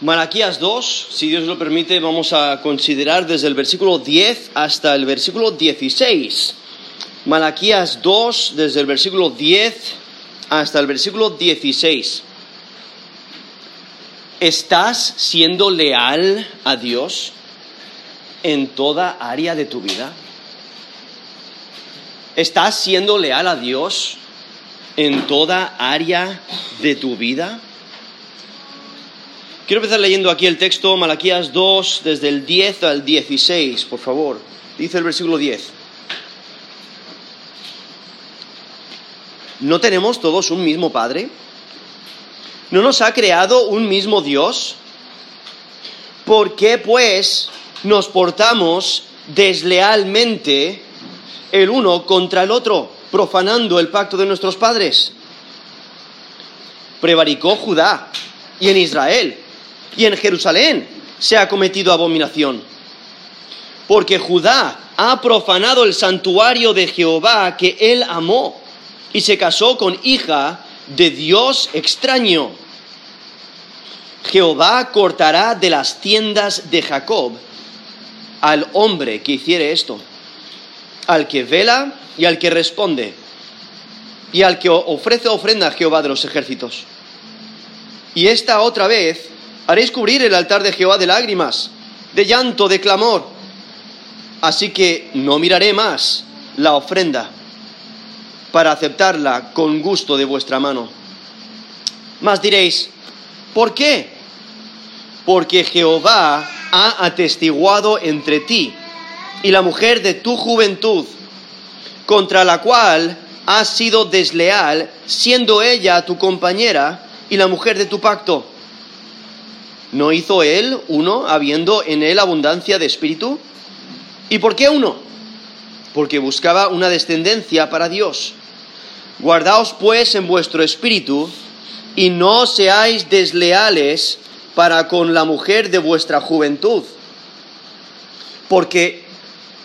Malaquías 2, si Dios lo permite, vamos a considerar desde el versículo 10 hasta el versículo 16. Malaquías 2, desde el versículo 10 hasta el versículo 16. ¿Estás siendo leal a Dios en toda área de tu vida? ¿Estás siendo leal a Dios en toda área de tu vida? Quiero empezar leyendo aquí el texto, Malaquías 2, desde el 10 al 16, por favor. Dice el versículo 10. ¿No tenemos todos un mismo Padre? ¿No nos ha creado un mismo Dios? ¿Por qué pues nos portamos deslealmente el uno contra el otro, profanando el pacto de nuestros padres? Prevaricó Judá y en Israel y en Jerusalén se ha cometido abominación. Porque Judá ha profanado el santuario de Jehová que él amó y se casó con hija de Dios extraño. Jehová cortará de las tiendas de Jacob al hombre que hiciere esto, al que vela y al que responde, y al que ofrece ofrenda a Jehová de los ejércitos. Y esta otra vez Haréis cubrir el altar de Jehová de lágrimas, de llanto, de clamor. Así que no miraré más la ofrenda para aceptarla con gusto de vuestra mano. Mas diréis, ¿por qué? Porque Jehová ha atestiguado entre ti y la mujer de tu juventud, contra la cual has sido desleal, siendo ella tu compañera y la mujer de tu pacto ¿No hizo él uno habiendo en él abundancia de espíritu? ¿Y por qué uno? Porque buscaba una descendencia para Dios. Guardaos pues en vuestro espíritu y no seáis desleales para con la mujer de vuestra juventud. Porque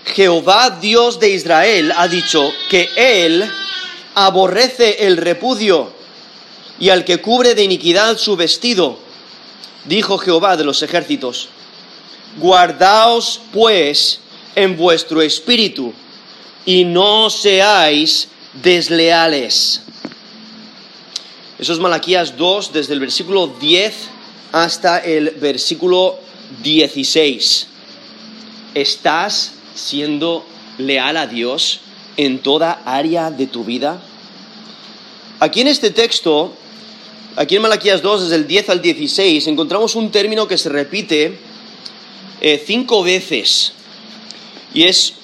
Jehová Dios de Israel ha dicho que Él aborrece el repudio y al que cubre de iniquidad su vestido dijo Jehová de los ejércitos, guardaos pues en vuestro espíritu y no seáis desleales. Eso es Malaquías 2 desde el versículo 10 hasta el versículo 16. ¿Estás siendo leal a Dios en toda área de tu vida? Aquí en este texto Aquí en Malaquías 2, desde el 10 al 16, encontramos un término que se repite eh, cinco veces. Y es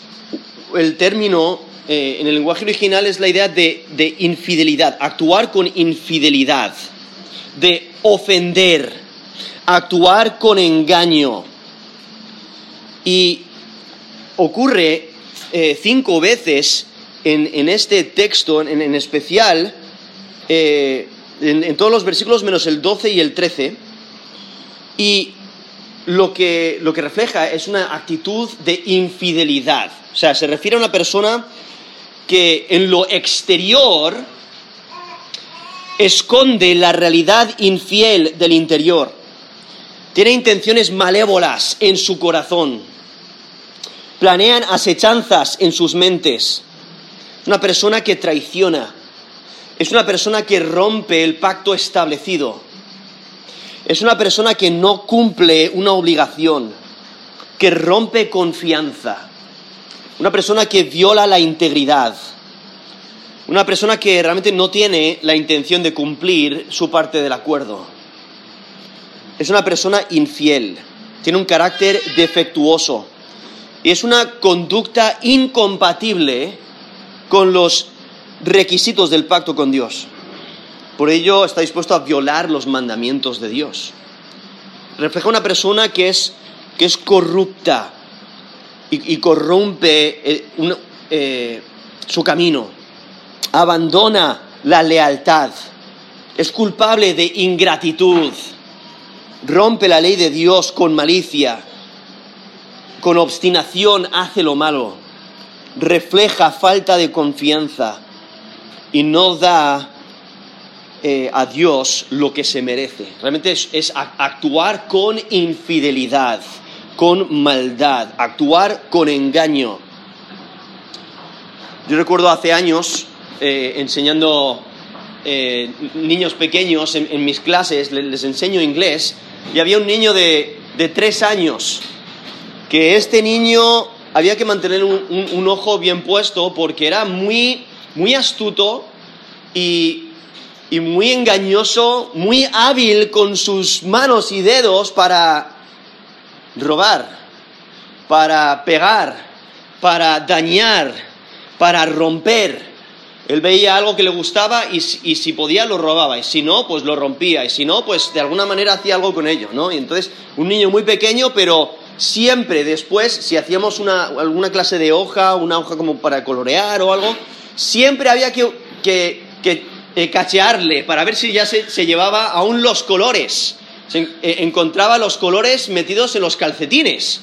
el término, eh, en el lenguaje original, es la idea de, de infidelidad, actuar con infidelidad, de ofender, actuar con engaño. Y ocurre eh, cinco veces en, este texto, en especial, en, todos los versículos menos el 12 y el 13, y lo que, lo que refleja es una actitud de infidelidad. O sea, se refiere a una persona que en lo exterior esconde la realidad infiel del interior. Tiene intenciones malévolas en su corazón. Planean asechanzas en sus mentes. Una persona que traiciona, es una persona que rompe el pacto establecido. Es una persona que no cumple una obligación, que rompe confianza. Una persona que viola la integridad. Una persona que realmente no tiene la intención de cumplir su parte del acuerdo. Es una persona infiel. Tiene un carácter defectuoso. Y es una conducta incompatible con los requisitos del pacto con Dios. Por ello está dispuesto a violar los mandamientos de Dios. Refleja una persona que es, que es corrupta y, corrompe eh, eh, su camino. Abandona la lealtad. Es culpable de ingratitud. Rompe la ley de Dios con malicia. Con obstinación hace lo malo. Refleja falta de confianza y no da eh, a Dios lo que se merece. Realmente es, es actuar con infidelidad, con maldad, actuar con engaño. Yo recuerdo hace años eh, enseñando eh, niños pequeños en, mis clases, les, enseño inglés, y había un niño de, tres años, que este niño había que mantener un, ojo bien puesto porque era muy, muy astuto y, y muy engañoso, muy hábil con sus manos y dedos para robar, para pegar, para dañar para romper. Él veía algo que le gustaba y, si podía lo robaba, y si no, pues lo rompía, y si no, pues de alguna manera hacía algo con ello, ¿no? Y entonces, un niño muy pequeño, pero siempre después, si hacíamos una, alguna clase de hoja, una hoja como para colorear o algo, siempre había que, eh, cachearle para ver si ya se, llevaba aún los colores. Eh, encontraba los colores metidos en los calcetines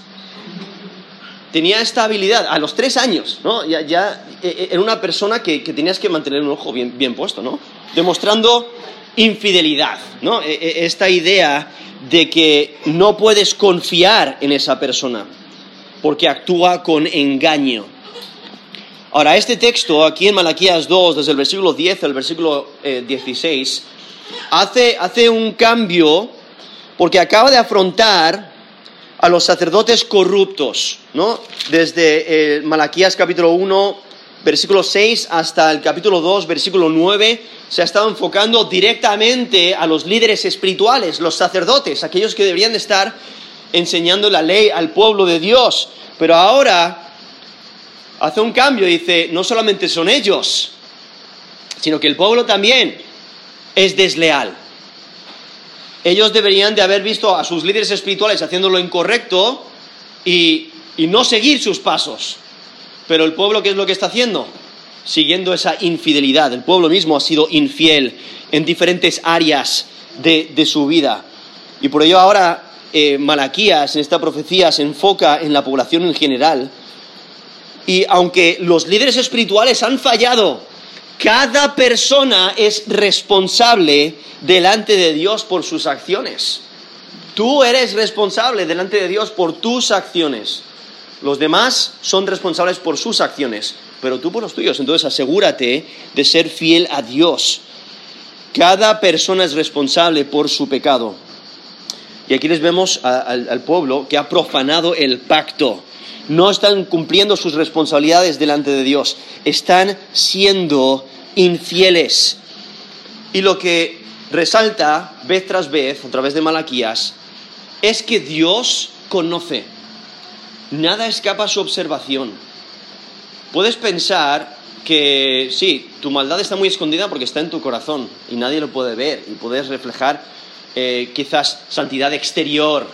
tenía esta habilidad a los tres años, ¿no? Ya, ya eh, era una persona que, tenías que mantener un ojo bien, bien puesto, ¿no? Demostrando infidelidad, ¿no? Esta idea de que no puedes confiar en esa persona porque actúa con engaño. Ahora, este texto aquí en Malaquías 2, desde el versículo 10 al versículo 16, eh, hace, hace un cambio porque acaba de afrontar a los sacerdotes corruptos, ¿no? Desde eh, Malaquías capítulo 1, versículo 6 hasta el capítulo 2, versículo 9, se ha estado enfocando directamente a los líderes espirituales, los sacerdotes, aquellos que deberían de estar enseñando la ley al pueblo de Dios. Pero ahora hace un cambio, dice, no solamente son ellos, sino que el pueblo también es desleal ellos deberían de haber visto a sus líderes espirituales haciendo lo incorrecto y, no seguir sus pasos. Pero el pueblo, ¿qué es lo que está haciendo? Siguiendo esa infidelidad. El pueblo mismo ha sido infiel en diferentes áreas de, su vida. Y por ello ahora eh, Malaquías en esta profecía se enfoca en la población en general. Y aunque los líderes espirituales han fallado cada persona es responsable delante de Dios por sus acciones. Tú eres responsable delante de Dios por tus acciones. Los demás son responsables por sus acciones, pero tú por los tuyos. Entonces asegúrate de ser fiel a Dios. Cada persona es responsable por su pecado. Y aquí les vemos al pueblo que ha profanado el pacto no están cumpliendo sus responsabilidades delante de Dios, están siendo infieles. Y lo que resalta vez tras vez, a través de Malaquías, es que Dios conoce. Nada escapa a su observación. Puedes pensar que sí, tu maldad está muy escondida porque está en tu corazón y nadie lo puede ver y puedes reflejar eh, quizás santidad exterior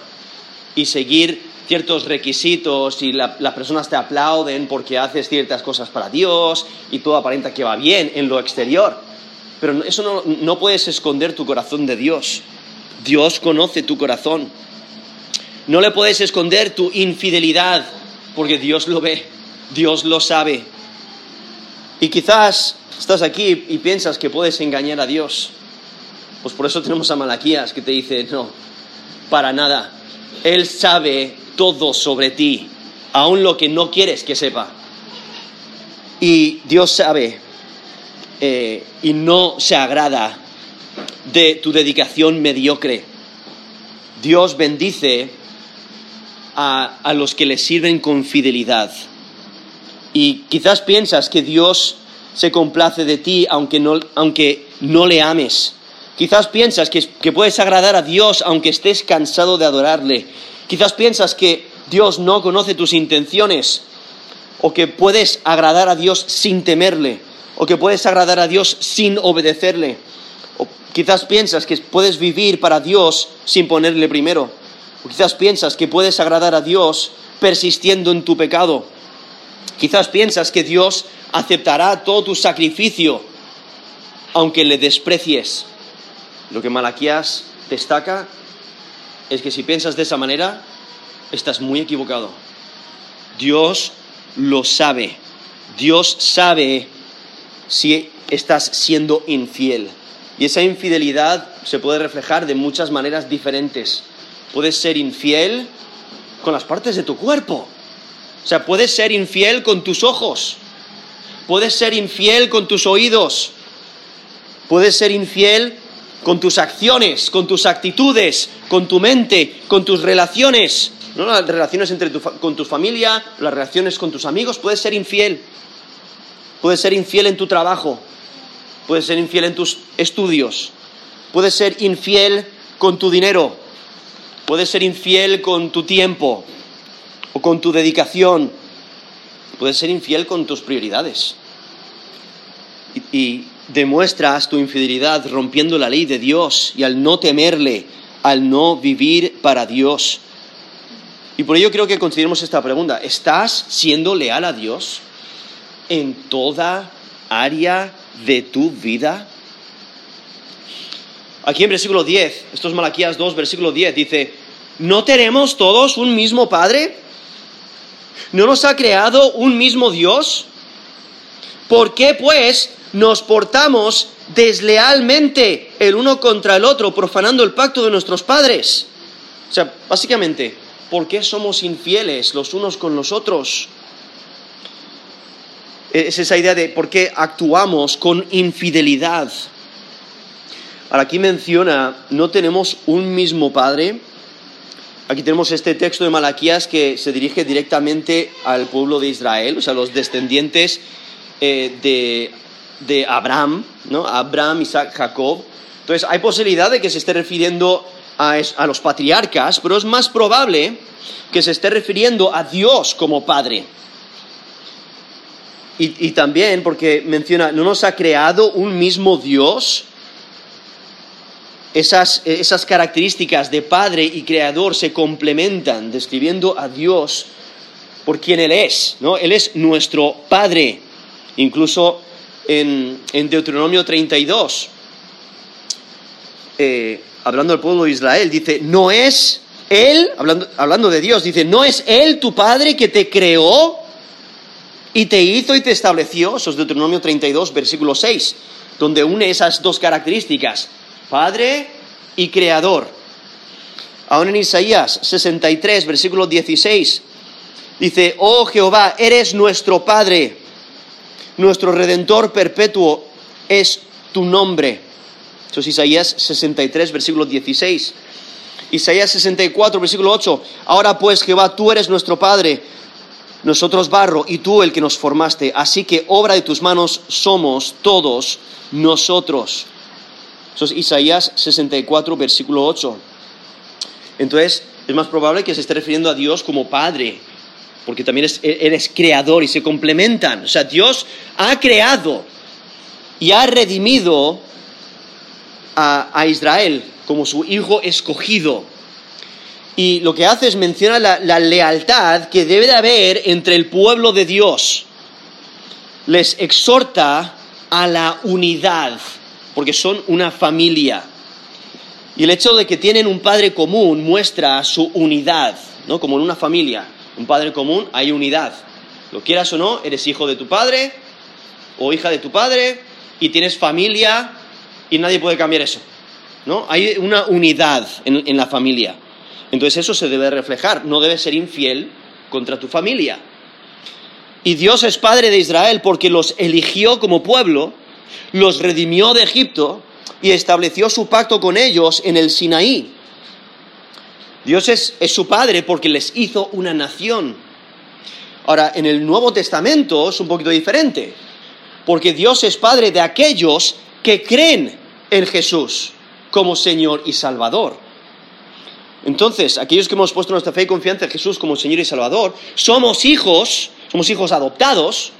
y seguir ciertos requisitos y las personas te aplauden porque haces ciertas cosas para Dios y todo aparenta que va bien en lo exterior. Pero eso no, no puedes esconder tu corazón de Dios. Dios conoce tu corazón. No le puedes esconder tu infidelidad porque Dios lo ve, Dios lo sabe. Y quizás estás aquí y piensas que puedes engañar a Dios. Pues por eso tenemos a Malaquías que te dice, no, para nada. Él sabe todo sobre ti, aun lo que no quieres que sepa. Y Dios sabe eh, y no se agrada de tu dedicación mediocre. Dios bendice a, a los que le sirven con fidelidad. Y quizás piensas que Dios se complace de ti aunque aunque no le ames. Quizás piensas que, puedes agradar a Dios aunque estés cansado de adorarle. Quizás piensas que Dios no conoce tus intenciones o que puedes agradar a Dios sin temerle o que puedes agradar a Dios sin obedecerle. O quizás piensas que puedes vivir para Dios sin ponerle primero. O quizás piensas que puedes agradar a Dios persistiendo en tu pecado. Quizás piensas que Dios aceptará todo tu sacrificio aunque le desprecies. Lo que Malaquías destaca es que si piensas de esa manera, estás muy equivocado. Dios lo sabe. Dios sabe si estás siendo infiel. Y esa infidelidad se puede reflejar de muchas maneras diferentes. Puedes ser infiel con las partes de tu cuerpo. O sea, puedes ser infiel con tus ojos. Puedes ser infiel con tus oídos. Puedes ser infiel con tus acciones, con tus actitudes, con tu mente, con tus relaciones. ¿no? Las relaciones entre con tu familia, las relaciones con tus amigos. Puedes ser infiel. Puedes ser infiel en tu trabajo. Puedes ser infiel en tus estudios. Puedes ser infiel con tu dinero. Puedes ser infiel con tu tiempo o con tu dedicación. Puedes ser infiel con tus prioridades. Y, demuestras tu infidelidad rompiendo la ley de Dios y al no temerle, al no vivir para Dios. Y por ello creo que consideremos esta pregunta. ¿Estás siendo leal a Dios en toda área de tu vida? Aquí en versículo 10, esto es Malaquías 2, versículo 10, dice, ¿no tenemos todos un mismo Padre? ¿No nos ha creado un mismo Dios? ¿Por qué pues nos portamos deslealmente el uno contra el otro, profanando el pacto de nuestros padres? O sea, básicamente, ¿por qué somos infieles los unos con los otros? Es esa idea de por qué actuamos con infidelidad. Ahora aquí menciona, no tenemos un mismo Padre. Aquí tenemos este texto de Malaquías que se dirige directamente al pueblo de Israel, o sea, los descendientes eh, de, de, Abraham, ¿no? Abraham, Isaac, Jacob. Entonces, hay posibilidad de que se esté refiriendo a, a los patriarcas, pero es más probable que se esté refiriendo a Dios como Padre. Y, y, también porque menciona, ¿no nos ha creado un mismo Dios? Esas, esas, características de Padre y Creador se complementan, describiendo a Dios por quien Él es, ¿no? Él es nuestro Padre. Incluso en, en Deuteronomio 32, eh, hablando del pueblo de Israel, dice, no es Él, hablando, hablando de Dios, dice, no es Él tu Padre que te creó y te hizo y te estableció, eso es Deuteronomio 32, versículo 6, donde une esas dos características, Padre y Creador. Aún en Isaías 63, versículo 16, dice, oh Jehová, eres nuestro Padre, nuestro Redentor perpetuo es tu nombre. Eso es Isaías 63, versículo 16. Isaías 64, versículo 8. Ahora pues, Jehová, tú eres nuestro Padre nosotros barro y tú el que nos formaste, así que obra de tus manos somos todos nosotros. Eso es Isaías 64, versículo 8. Entonces, es más probable que se esté refiriendo a Dios como Padre, porque también eres creador y se complementan. O sea, Dios ha creado y ha redimido a, a Israel como su hijo escogido y lo que hace es mencionar la, lealtad que debe de haber entre el pueblo de Dios. Les exhorta a la unidad, porque son una familia. Y el hecho de que tienen un padre común muestra su unidad, ¿no? Como en una familia, un padre común, hay unidad. Lo quieras o no, eres hijo de tu padre o hija de tu padre y tienes familia y nadie puede cambiar eso, ¿no? Hay una unidad en la familia. Entonces eso se debe reflejar, no debes ser infiel contra tu familia. Y Dios es Padre de Israel porque los eligió como pueblo, los redimió de Egipto y estableció su pacto con ellos en el Sinaí. Dios es, es, su Padre porque les hizo una nación. Ahora, en el Nuevo Testamento es un poquito diferente, porque Dios es Padre de aquellos que creen en Jesús como Señor y Salvador. Entonces, aquellos que hemos puesto nuestra fe y confianza en Jesús como Señor y Salvador, somos hijos, somos hijos adoptados,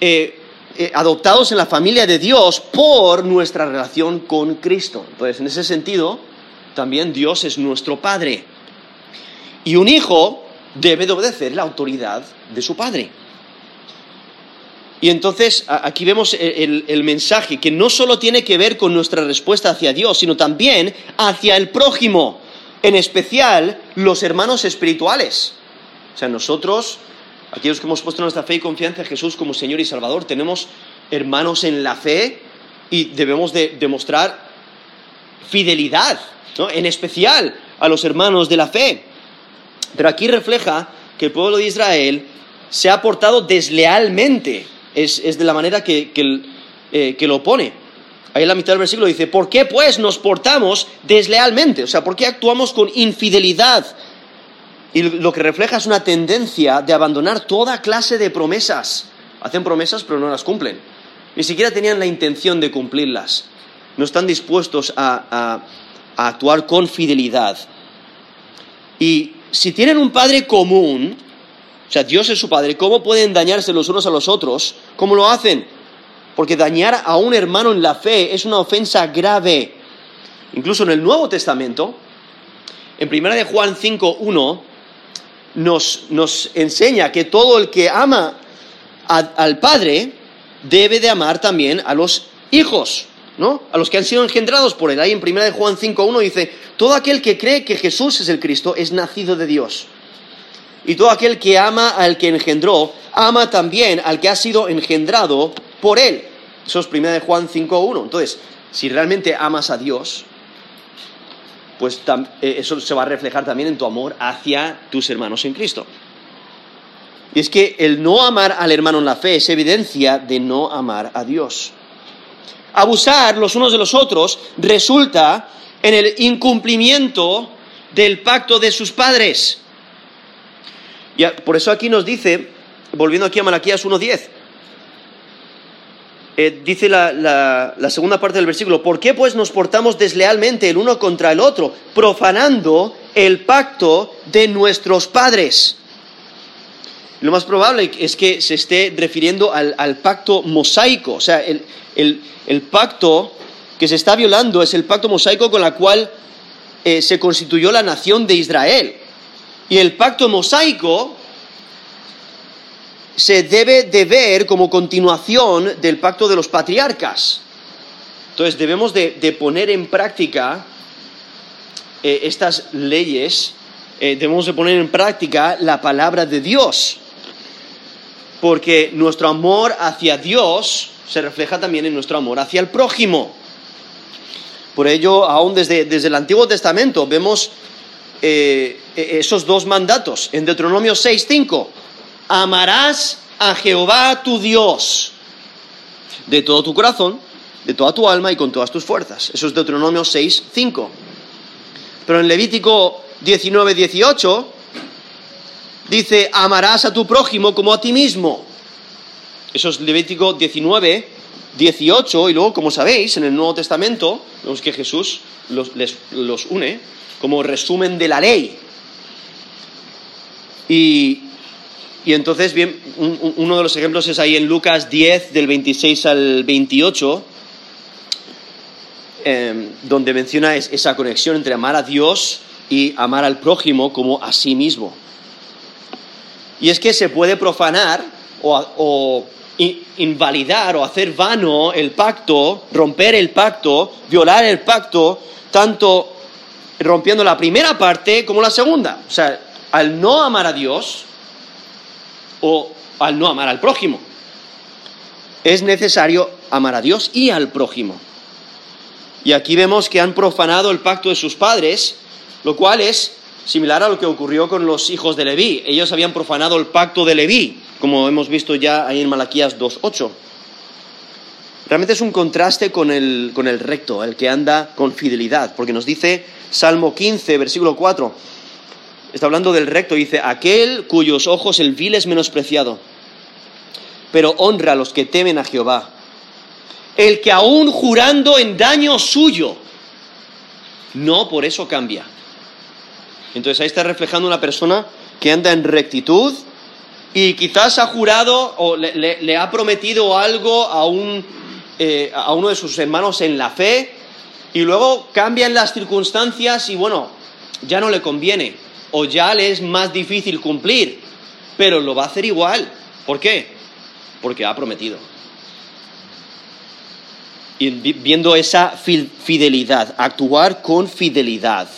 eh, eh, adoptados en la familia de Dios por nuestra relación con Cristo. Entonces, en ese sentido, también Dios es nuestro Padre. Y un hijo debe de obedecer la autoridad de su Padre. Y entonces aquí vemos el, mensaje que no solo tiene que ver con nuestra respuesta hacia Dios, sino también hacia el prójimo, en especial los hermanos espirituales. O sea, nosotros, aquellos que hemos puesto nuestra fe y confianza en Jesús como Señor y Salvador, tenemos hermanos en la fe y debemos de demostrar fidelidad, ¿no? en especial a los hermanos de la fe. Pero aquí refleja que el pueblo de Israel se ha portado deslealmente, es, de la manera que, eh, que, lo pone. Ahí en la mitad del versículo dice, ¿por qué pues nos portamos deslealmente? O sea, ¿por qué actuamos con infidelidad? Y lo que refleja es una tendencia de abandonar toda clase de promesas. Hacen promesas pero no las cumplen. Ni siquiera tenían la intención de cumplirlas. No están dispuestos a actuar con fidelidad. Y si tienen un padre común, o sea, Dios es su padre, ¿cómo pueden dañarse los unos a los otros? ¿Cómo lo hacen? Porque dañar a un hermano en la fe es una ofensa grave. Incluso en el Nuevo Testamento, en 1 de Juan 5.1, nos, nos enseña que todo el que ama al Padre debe de amar también a los hijos. ¿No? A los que han sido engendrados por él. Ahí en 1 Juan 5.1 dice, todo aquel que cree que Jesús es el Cristo es nacido de Dios. Y todo aquel que ama al que engendró, ama también al que ha sido engendrado por él. Eso es 1 Juan 5.1. Entonces, si realmente amas a Dios, pues eh, eso se va a reflejar también en tu amor hacia tus hermanos en Cristo. Y es que el no amar al hermano en la fe es evidencia de no amar a Dios abusar los unos de los otros resulta en el incumplimiento del pacto de sus padres. Y por eso aquí nos dice, volviendo aquí a Malaquías 1.10, eh, dice la, la, segunda parte del versículo, ¿por qué pues nos portamos deslealmente el uno contra el otro, profanando el pacto de nuestros padres? Lo más probable es que se esté refiriendo al, pacto mosaico, o sea, el, pacto que se está violando es el pacto mosaico con el cual eh, se constituyó la nación de Israel. Y el pacto mosaico se debe de ver como continuación del pacto de los patriarcas. Entonces debemos de, poner en práctica eh, estas leyes, eh, debemos de poner en práctica la palabra de Dios porque nuestro amor hacia Dios se refleja también en nuestro amor hacia el prójimo. Por ello, aún desde, el Antiguo Testamento vemos eh, e-, esos dos mandatos. En Deuteronomio 6.5, amarás a Jehová tu Dios de todo tu corazón, de toda tu alma y con todas tus fuerzas. Eso es Deuteronomio 6.5. Pero en Levítico 19.18 dice, amarás a tu prójimo como a ti mismo. Eso es Levítico 19, 18, y luego, como sabéis, en el Nuevo Testamento, vemos que Jesús los, los une como resumen de la ley. Y, y entonces, bien, uno de los ejemplos es ahí en Lucas 10, del 26 al 28, em, donde menciona esa conexión entre amar a Dios y amar al prójimo como a sí mismo. Y es que se puede profanar o, invalidar o hacer vano el pacto, romper el pacto, violar el pacto, tanto rompiendo la primera parte como la segunda. O sea, al no amar a Dios o al no amar al prójimo. Es necesario amar a Dios y al prójimo. Y aquí vemos que han profanado el pacto de sus padres, lo cual es similar a lo que ocurrió con los hijos de Leví. Ellos habían profanado el pacto de Leví, como hemos visto ya ahí en Malaquías 2.8. Realmente es un contraste con el, con el recto, el que anda con fidelidad, porque nos dice Salmo 15, versículo 4, está hablando del recto, dice, aquel cuyos ojos el vil es menospreciado, pero honra a los que temen a Jehová. El que aún jurando en daño suyo, no por eso cambia. Entonces ahí está reflejando una persona que anda en rectitud y quizás ha jurado o le, ha prometido algo a, un, eh, a uno de sus hermanos en la fe y luego cambian las circunstancias y bueno, ya no le conviene o ya le es más difícil cumplir, pero lo va a hacer igual. ¿Por qué? Porque ha prometido. Y viendo esa fidelidad, actuar con fidelidad.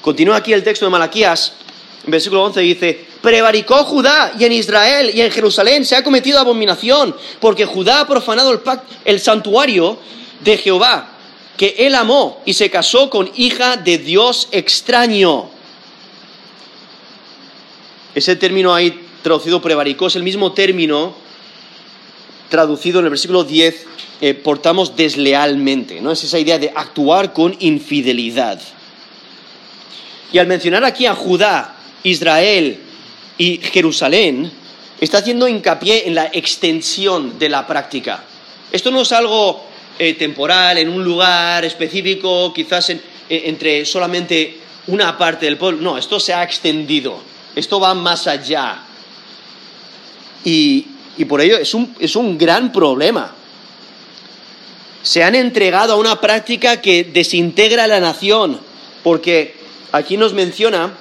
Continúa aquí el texto de Malaquías, versículo 11 dice, prevaricó Judá y en Israel y en Jerusalén se ha cometido abominación, porque Judá ha profanado el, el santuario de Jehová, que él amó y se casó con hija de Dios extraño. Ese término ahí traducido prevaricó es el mismo término traducido en el versículo 10, eh, portamos deslealmente, ¿no? Es esa idea de actuar con infidelidad. Y al mencionar aquí a Judá, Israel y Jerusalén, está haciendo hincapié en la extensión de la práctica. Esto no es algo eh, temporal, en un lugar específico, quizás entre solamente una parte del pueblo. No, esto se ha extendido. Esto va más allá. Y, por ello es un, es un gran problema. Se han entregado a una práctica que desintegra la nación, porque aquí nos menciona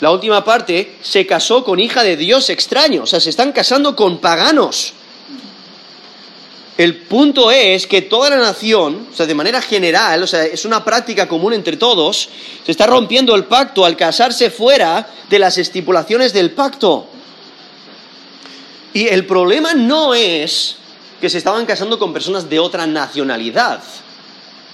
la última parte, se casó con hija de Dios extraño, o sea, se están casando con paganos. El punto es que toda la nación, o sea, de manera general, o sea, es una práctica común entre todos, se está rompiendo el pacto al casarse fuera de las estipulaciones del pacto. Y el problema no es que se estaban casando con personas de otra nacionalidad,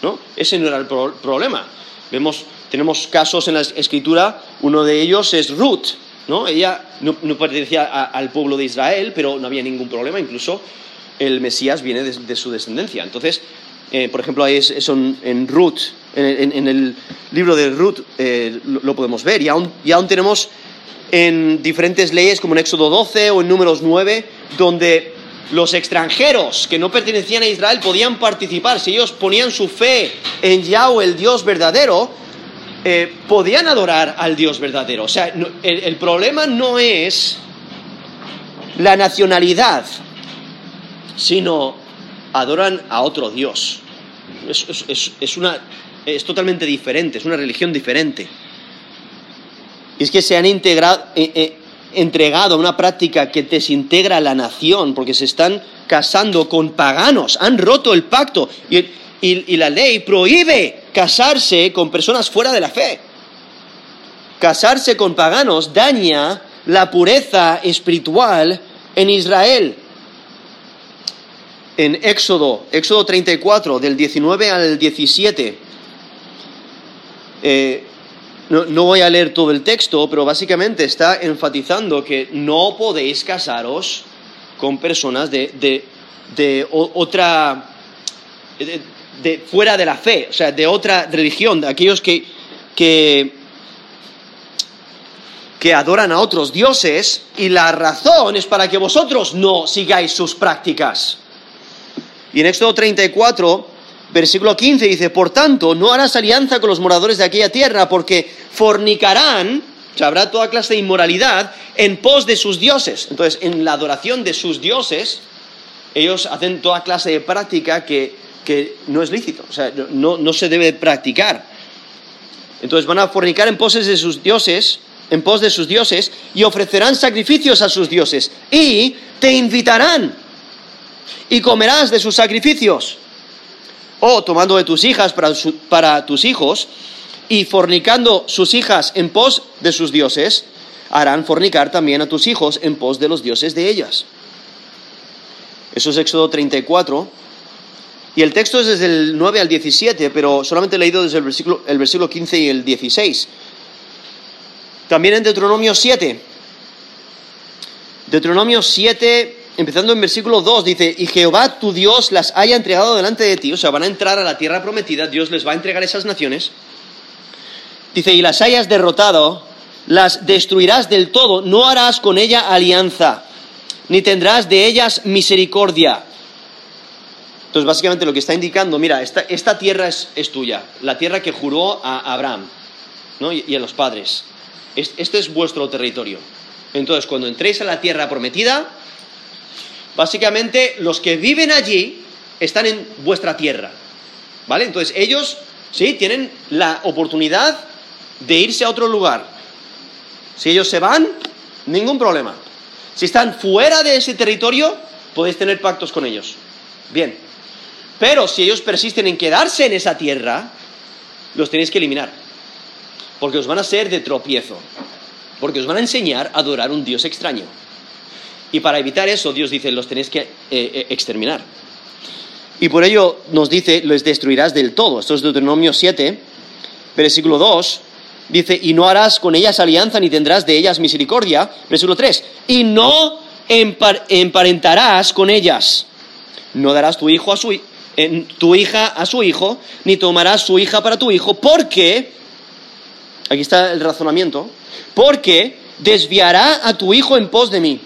¿no? Ese no era el problema. Vemos tenemos casos en la escritura, uno de ellos es Ruth, ¿no? Ella no, pertenecía al pueblo de Israel, pero no había ningún problema, incluso el Mesías viene de, su descendencia. Entonces, eh, por ejemplo, ahí es, en, Ruth, en, el libro de Ruth eh, lo, podemos ver, y aún, y aún tenemos en diferentes leyes, como en Éxodo 12 o en Números 9, donde los extranjeros que no pertenecían a Israel podían participar. Si ellos ponían su fe en Yahweh, el Dios verdadero, eh, podían adorar al Dios verdadero. O sea, el, problema no es la nacionalidad, sino adoran a otro Dios. Es, una, es totalmente diferente, es una religión diferente. Y es que se han integrado, eh, eh, entregado a una práctica que desintegra a la nación, porque se están casando con paganos, han roto el pacto. Y, la ley prohíbe casarse con personas fuera de la fe. Casarse con paganos daña la pureza espiritual en Israel. En Éxodo, Éxodo 34, del 19 al 17, eh, no, voy a leer todo el texto, pero básicamente está enfatizando que no podéis casaros con personas de, de, otra, de fuera de la fe, o sea, de otra religión, de aquellos que, que, que adoran a otros dioses, y la razón es para que vosotros no sigáis sus prácticas. Y en Éxodo 34, versículo 15 dice, por tanto, no harás alianza con los moradores de aquella tierra, porque fornicarán, o sea, habrá toda clase de inmoralidad en pos de sus dioses. Entonces, en la adoración de sus dioses, ellos hacen toda clase de práctica que que no es lícito, o sea, no, se debe practicar. Entonces van a fornicar en poses de sus dioses, en pos de sus dioses, y ofrecerán sacrificios a sus dioses, y te invitarán, y comerás de sus sacrificios. O tomando de tus hijas para, para tus hijos, y fornicando sus hijas en pos de sus dioses, harán fornicar también a tus hijos en pos de los dioses de ellas. Eso es Éxodo 34, y el texto es desde el 9 al 17, pero solamente he leído desde el versículo, el versículo 15 y el 16. También en Deuteronomio 7. Deuteronomio 7, empezando en versículo 2, dice, y Jehová tu Dios las haya entregado delante de ti, o sea, van a entrar a la tierra prometida, Dios les va a entregar esas naciones. Dice, y las hayas derrotado, las destruirás del todo, no harás con ella alianza, ni tendrás de ellas misericordia entonces, básicamente lo que está indicando, mira, esta, tierra es, tuya, la tierra que juró a Abraham y, a los padres. Este es vuestro territorio. Entonces, cuando entréis a la tierra prometida, básicamente los que viven allí están en vuestra tierra. ¿Vale? Entonces, ellos, sí, tienen la oportunidad de irse a otro lugar. Si ellos se van, ningún problema. Si están fuera de ese territorio, podéis tener pactos con ellos. Bien, pero si ellos persisten en quedarse en esa tierra, los tenéis que eliminar. Porque os van a ser de tropiezo. porque os van a enseñar a adorar un Dios extraño. Y para evitar eso, Dios dice, los tenéis que eh, eh, exterminar. Y por ello nos dice, les destruirás del todo. Esto es Deuteronomio 7, versículo 2. Dice, y no harás con ellas alianza ni tendrás de ellas misericordia. Versículo 3. Y no emparentarás con ellas. No darás tu hijo a su tu hija a su hijo, ni tomarás su hija para tu hijo, porque, aquí está el razonamiento, porque desviará a tu hijo en pos de mí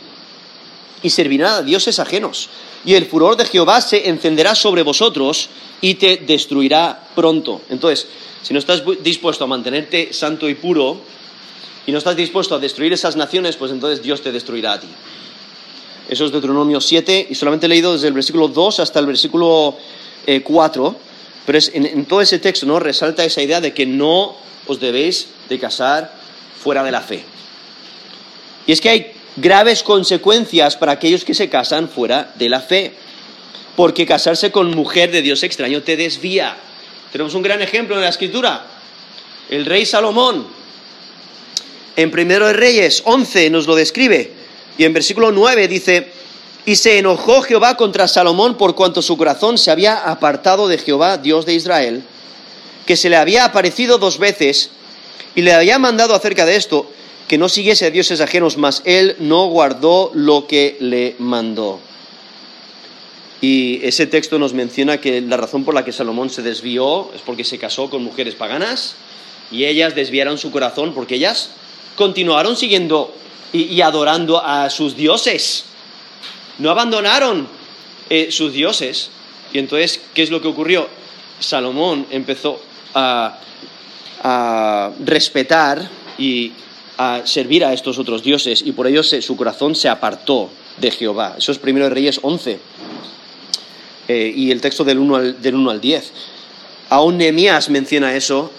y servirá a dioses ajenos. Y el furor de Jehová se encenderá sobre vosotros y te destruirá pronto. Entonces, si no estás dispuesto a mantenerte santo y puro y no estás dispuesto a destruir esas naciones, pues entonces Dios te destruirá a ti. Eso es Deuteronomio 7 y solamente he leído desde el versículo 2 hasta el versículo 4, eh, pero en, todo ese texto ¿no? resalta esa idea de que no os debéis de casar fuera de la fe. Y es que hay graves consecuencias para aquellos que se casan fuera de la fe, porque casarse con mujer de Dios extraño te desvía. Tenemos un gran ejemplo en la escritura, el rey Salomón. En Primero de Reyes 11 nos lo describe, y en versículo 9 dice, y se enojó Jehová contra Salomón por cuanto su corazón se había apartado de Jehová, Dios de Israel, que se le había aparecido dos veces y le había mandado acerca de esto que no siguiese a dioses ajenos, mas él no guardó lo que le mandó. Y ese texto nos menciona que la razón por la que Salomón se desvió es porque se casó con mujeres paganas y ellas desviaron su corazón porque ellas continuaron siguiendo y, adorando a sus dioses. No abandonaron eh, sus dioses. Y entonces, ¿qué es lo que ocurrió? Salomón empezó a, respetar y a servir a estos otros dioses y por ello su corazón se apartó de Jehová. Eso es primero de Reyes 11 eh, y el texto del 1 al, del 1 al 10. Aún Nehemías menciona eso,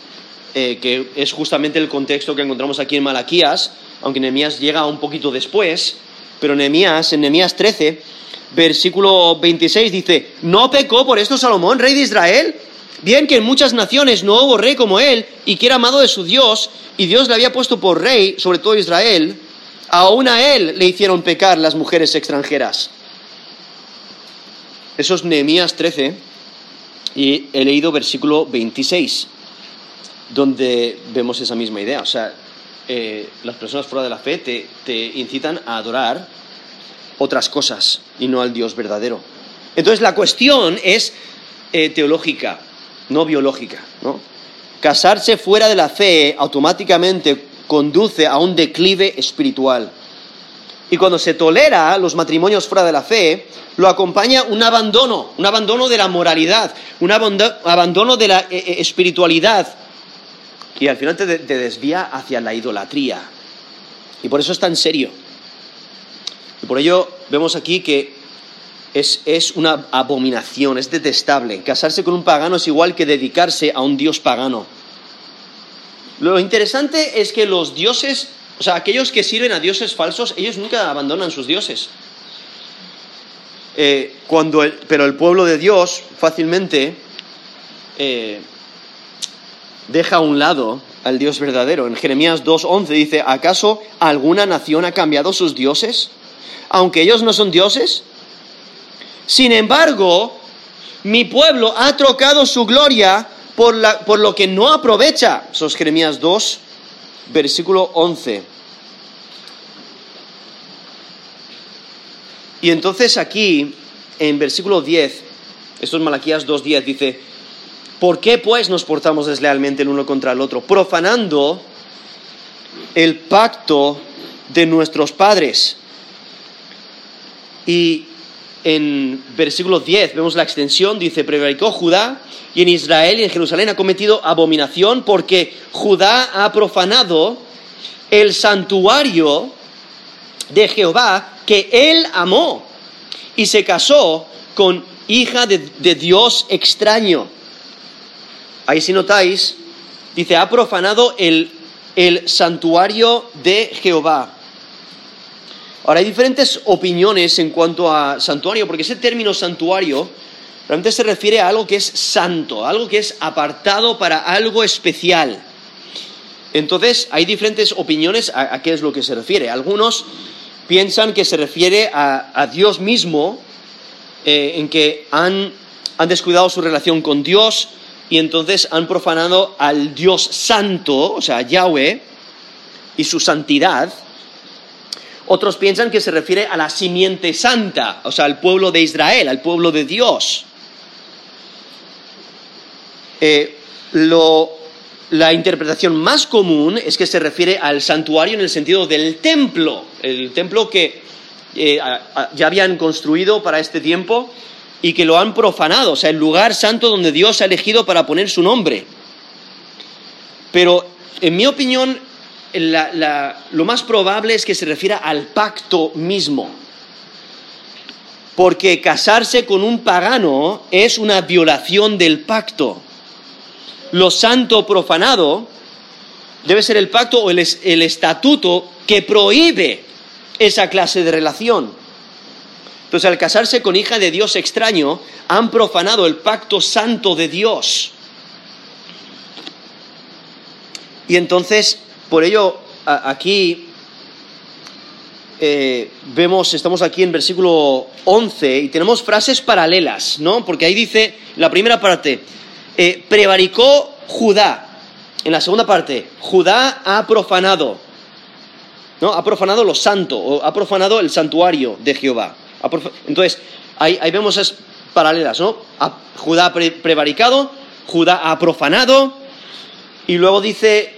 eh, que es justamente el contexto que encontramos aquí en Malaquías, aunque Nehemías llega un poquito después, pero Nehemías, en Nehemías 13, versículo 26 dice, ¿no pecó por esto Salomón, rey de Israel? Bien que en muchas naciones no hubo rey como él y que era amado de su Dios, y Dios le había puesto por rey sobre todo Israel, aún a él le hicieron pecar las mujeres extranjeras. Eso es Nehemías 13, y he leído versículo 26, donde vemos esa misma idea. O sea, eh, las personas fuera de la fe te, incitan a adorar otras cosas y no al Dios verdadero. Entonces la cuestión es eh, teológica, no biológica. ¿no? Casarse fuera de la fe automáticamente conduce a un declive espiritual. Y cuando se tolera los matrimonios fuera de la fe, lo acompaña un abandono, un abandono de la moralidad, un abandono de la eh, espiritualidad, y al final te, desvía hacia la idolatría. Y por eso es tan serio. Y por ello vemos aquí que es, es, una abominación, es detestable. Casarse con un pagano es igual que dedicarse a un dios pagano. Lo interesante es que los dioses, o sea, aquellos que sirven a dioses falsos, ellos nunca abandonan sus dioses. Eh, cuando pero el pueblo de Dios fácilmente eh, deja a un lado al Dios verdadero. En Jeremías 2.11 dice, ¿acaso alguna nación ha cambiado sus dioses? Aunque ellos no son dioses. Sin embargo, mi pueblo ha trocado su gloria por, por lo que no aprovecha. Eso es Jeremías 2, versículo 11. Y entonces aquí, en versículo 10, esto es Malaquías 2.10, dice, ¿Por qué pues nos portamos deslealmente el uno contra el otro? Profanando el pacto de nuestros padres. Y en versículo 10 vemos la extensión, dice, prevaricó Judá y en Israel y en Jerusalén ha cometido abominación porque Judá ha profanado el santuario de Jehová que él amó y se casó con hija de Dios extraño. Ahí si notáis, dice, ha profanado el, santuario de Jehová. Ahora hay diferentes opiniones en cuanto a santuario, porque ese término santuario realmente se refiere a algo que es santo, algo que es apartado para algo especial. Entonces, hay diferentes opiniones a, qué es lo que se refiere. Algunos piensan que se refiere a, Dios mismo, eh, en que han, han descuidado su relación con Dios y entonces han profanado al Dios santo, o sea, Yahweh, y su santidad. Otros piensan que se refiere a la simiente santa, o sea, al pueblo de Israel, al pueblo de Dios. Eh, la interpretación más común es que se refiere al santuario en el sentido del templo, el templo que eh, ya habían construido para este tiempo y que lo han profanado, o sea, el lugar santo donde Dios ha elegido para poner su nombre. Pero, en mi opinión, lo más probable es que se refiera al pacto mismo. Porque casarse con un pagano es una violación del pacto. Lo santo profanado debe ser el pacto o el, el estatuto que prohíbe esa clase de relación. Entonces, al casarse con hija de Dios extraño, han profanado el pacto santo de Dios. Y entonces por ello, aquí eh, vemos, estamos aquí en versículo 11 y tenemos frases paralelas, ¿no? Porque ahí dice, la primera parte, eh, prevaricó Judá. En la segunda parte, Judá ha profanado, ¿no? Ha profanado lo santo, o ha profanado el santuario de Jehová. Entonces, ahí, vemos esas paralelas, ¿no? Judá ha prevaricado, Judá ha profanado, y luego dice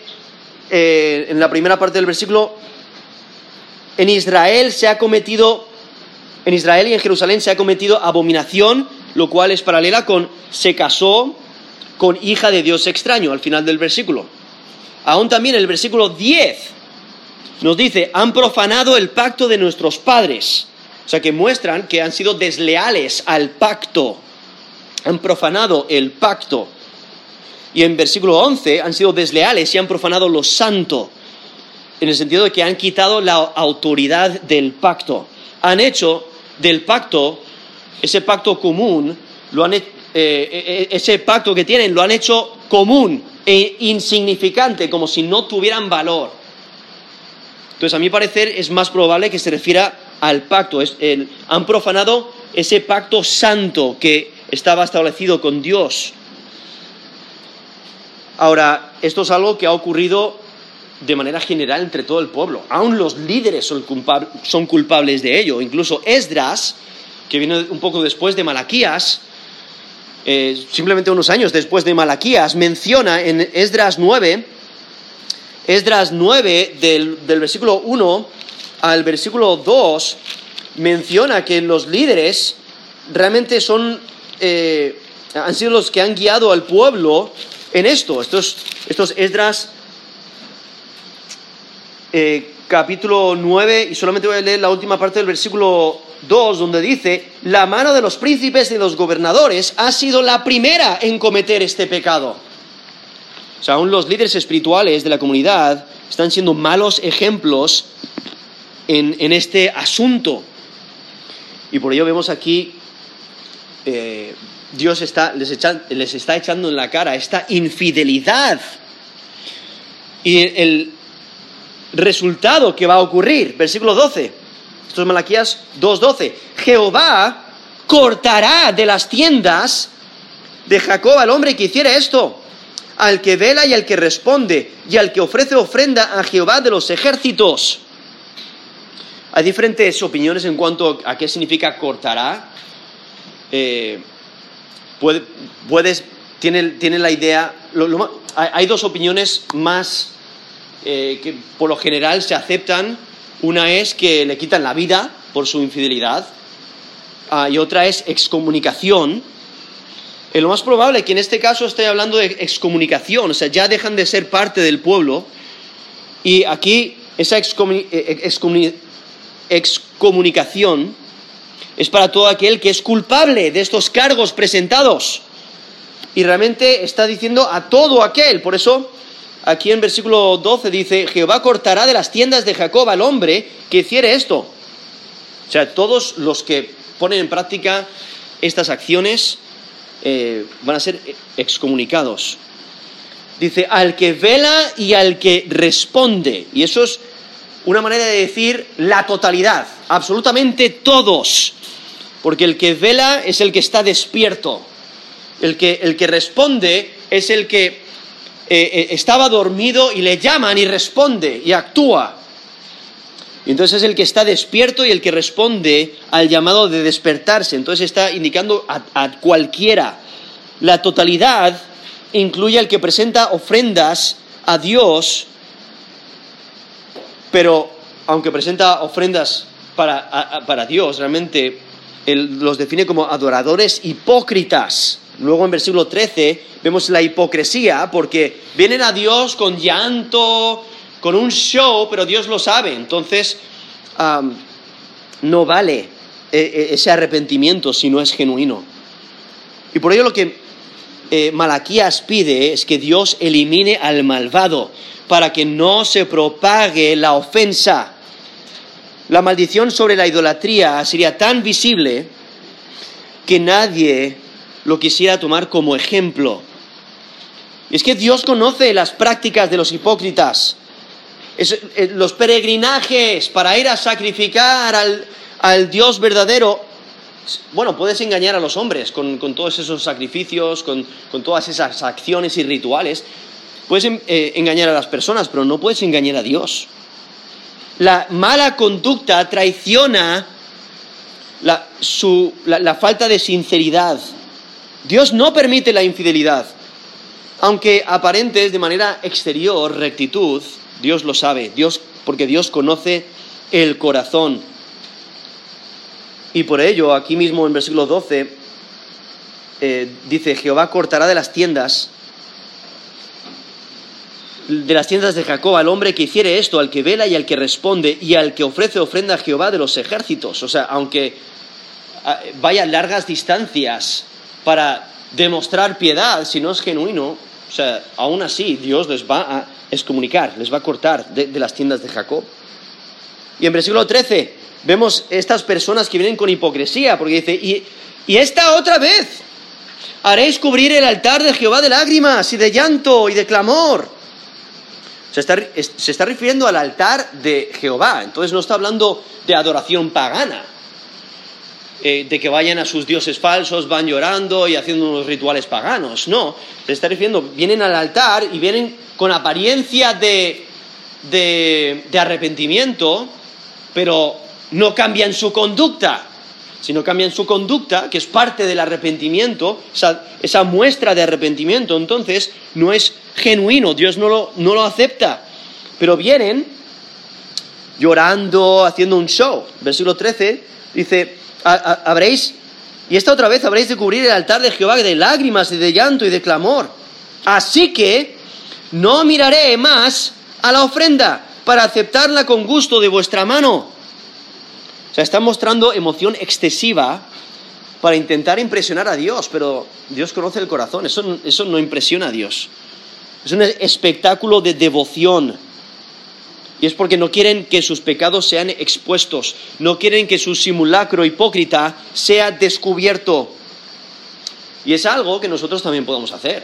eh, en la primera parte del versículo, en Israel se ha cometido, en Israel y en Jerusalén se ha cometido abominación, lo cual es paralela con se casó con hija de Dios extraño al final del versículo. Aún también el versículo 10 nos dice, han profanado el pacto de nuestros padres. O sea que muestran que han sido desleales al pacto. Han profanado el pacto. Y en versículo 11 han sido desleales y han profanado lo santo, en el sentido de que han quitado la autoridad del pacto. Han hecho del pacto, ese pacto común, han, eh, eh, ese pacto que tienen, lo han hecho común e insignificante, como si no tuvieran valor. Entonces, a mi parecer, es más probable que se refiera al pacto. han profanado ese pacto santo que estaba establecido con Dios. Ahora, esto es algo que ha ocurrido de manera general entre todo el pueblo. Aún los líderes son, culpables de ello. Incluso Esdras, que viene un poco después de Malaquías, eh, simplemente unos años después de Malaquías, menciona en Esdras 9, Esdras 9 del, versículo 1 al versículo 2, menciona que los líderes realmente son, eh, han sido los que han guiado al pueblo en esto. Estos, estos Esdras eh, capítulo 9, y solamente voy a leer la última parte del versículo 2, donde dice, la mano de los príncipes y de los gobernadores ha sido la primera en cometer este pecado. O sea, aún los líderes espirituales de la comunidad están siendo malos ejemplos en, este asunto. Y por ello vemos aquí eh, Dios está, les, está echando en la cara esta infidelidad. Y el resultado que va a ocurrir, versículo 12, esto es Malaquías 2.12, Jehová cortará de las tiendas de Jacob al hombre que hiciera esto, al que vela y al que responde, y al que ofrece ofrenda a Jehová de los ejércitos. Hay diferentes opiniones en cuanto a qué significa cortará. Eh, puedes, tiene, la idea, hay dos opiniones más eh, que por lo general se aceptan. Una es que le quitan la vida por su infidelidad ah, y otra es excomunicación. Eh, lo más probable es que en este caso esté hablando de excomunicación, o sea, ya dejan de ser parte del pueblo y aquí esa eh, excomunicación es para todo aquel que es culpable de estos cargos presentados. Y realmente está diciendo a todo aquel. Por eso, aquí en versículo 12 dice, Jehová cortará de las tiendas de Jacob al hombre que hiciere esto. O sea, todos los que ponen en práctica estas acciones eh, van a ser excomunicados. dice, al que vela y al que responde. Y eso es una manera de decir la totalidad, absolutamente todos. Porque el que vela es el que está despierto. El que, el que responde es el que eh, eh, estaba dormido y le llaman y responde y actúa. Y entonces es el que está despierto y el que responde al llamado de despertarse. Entonces está indicando a, a cualquiera. La totalidad incluye al que presenta ofrendas a Dios, pero aunque presenta ofrendas para, para Dios, realmente él los define como adoradores hipócritas. Luego en versículo 13 vemos la hipocresía porque vienen a Dios con llanto, con un show, pero Dios lo sabe. Entonces no vale eh, eh, ese arrepentimiento si no es genuino. Y por ello lo que eh, Malaquías pide es que Dios elimine al malvado para que no se propague la ofensa. La maldición sobre la idolatría sería tan visible que nadie lo quisiera tomar como ejemplo. Es que Dios conoce las prácticas de los hipócritas, eh, los peregrinajes para ir a sacrificar al, al Dios verdadero bueno, puedes engañar a los hombres con, todos esos sacrificios, con, todas esas acciones y rituales. Puedes eh, engañar a las personas, pero no puedes engañar a Dios. La mala conducta traiciona la falta de sinceridad. Dios no permite la infidelidad. Aunque aparentes de manera exterior rectitud, Dios lo sabe, Dios, porque Dios conoce el corazón. Y por ello, aquí mismo en versículo 12, eh, dice, Jehová cortará de las tiendas, de las tiendas de Jacob, al hombre que hiciere esto, al que vela y al que responde, y al que ofrece ofrenda a Jehová de los ejércitos. O sea, aunque ah, vaya largas distancias para demostrar piedad, si no es genuino, o sea, aún así Dios les va a excomunicar, les va a cortar de, de las tiendas de Jacob. Y en versículo 13, vemos estas personas que vienen con hipocresía, porque dice, y, y esta otra vez haréis cubrir el altar de Jehová de lágrimas y de llanto y de clamor. Se está, se está refiriendo al altar de Jehová, entonces no está hablando de adoración pagana, eh, de que vayan a sus dioses falsos, van llorando y haciendo unos rituales paganos, no, se está refiriendo, vienen al altar y vienen con apariencia de, de, de arrepentimiento, pero no cambian su conducta. Si no cambian su conducta, que es parte del arrepentimiento, esa, muestra de arrepentimiento, entonces no es genuino, Dios no lo, no lo acepta. Pero vienen llorando, haciendo un show. Versículo 13 dice, habréis, y esta otra vez habréis de cubrir el altar de Jehová de lágrimas y de llanto y de clamor. Así que no miraré más a la ofrenda para aceptarla con gusto de vuestra mano o sea, están mostrando emoción excesiva para intentar impresionar a Dios, pero Dios conoce el corazón, eso, eso no impresiona a Dios. Es un espectáculo de devoción. Y es porque no quieren que sus pecados sean expuestos, no quieren que su simulacro hipócrita sea descubierto. Y es algo que nosotros también podemos hacer.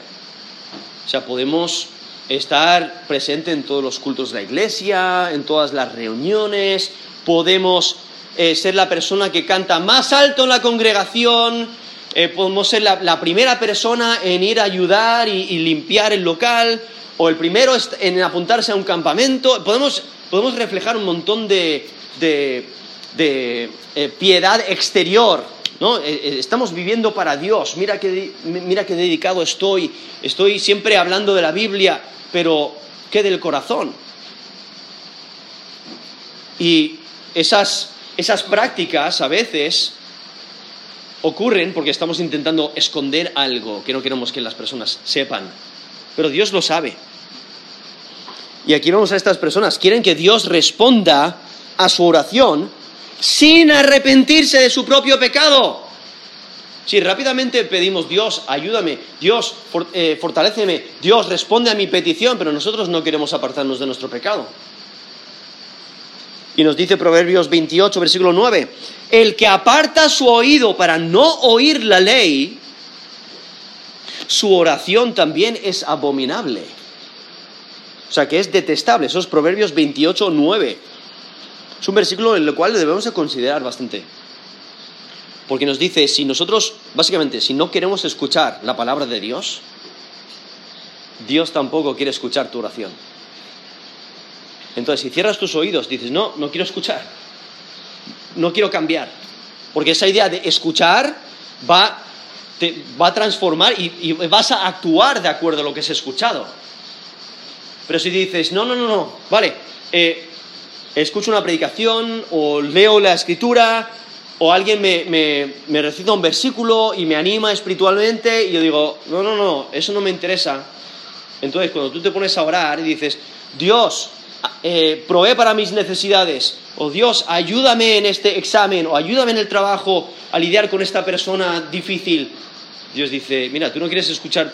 O sea, podemos estar presente en todos los cultos de la iglesia, en todas las reuniones, podemos eh, ser la persona que canta más alto en la congregación, eh, podemos ser la, primera persona en ir a ayudar y, limpiar el local, o el primero en apuntarse a un campamento. Podemos, podemos reflejar un montón de, de, eh, piedad exterior. ¿no? estamos viviendo para Dios. Mira qué mira que dedicado estoy. Estoy siempre hablando de la Biblia, pero ¿qué del corazón? Y esas esas prácticas a veces ocurren porque estamos intentando esconder algo que no queremos que las personas sepan. Pero Dios lo sabe. Y aquí vamos a estas personas. Quieren que Dios responda a su oración sin arrepentirse de su propio pecado. Si rápidamente pedimos, Dios, ayúdame, Dios, eh, fortaleceme, Dios, responde a mi petición, pero nosotros no queremos apartarnos de nuestro pecado. Y nos dice Proverbios 28, versículo 9, el que aparta su oído para no oír la ley, su oración también es abominable. O sea, que es detestable. Esos Proverbios 28, 9. Es un versículo en el cual debemos de considerar bastante. Porque nos dice, si nosotros, básicamente, si no queremos escuchar la palabra de Dios, Dios tampoco quiere escuchar tu oración. Entonces, si cierras tus oídos, dices, no, no quiero escuchar, no quiero cambiar. Porque esa idea de escuchar va, va a transformar y, vas a actuar de acuerdo a lo que has escuchado. Pero si dices, no, no, no, no, vale, eh, escucho una predicación o leo la escritura o alguien me, me, recita un versículo y me anima espiritualmente y yo digo, no, no, no, eso no me interesa. Entonces cuando tú te pones a orar y dices, Dios, eh, provee para mis necesidades, o Dios, ayúdame en este examen, o ayúdame en el trabajo a lidiar con esta persona difícil. Dios dice, mira, tú no quieres escuchar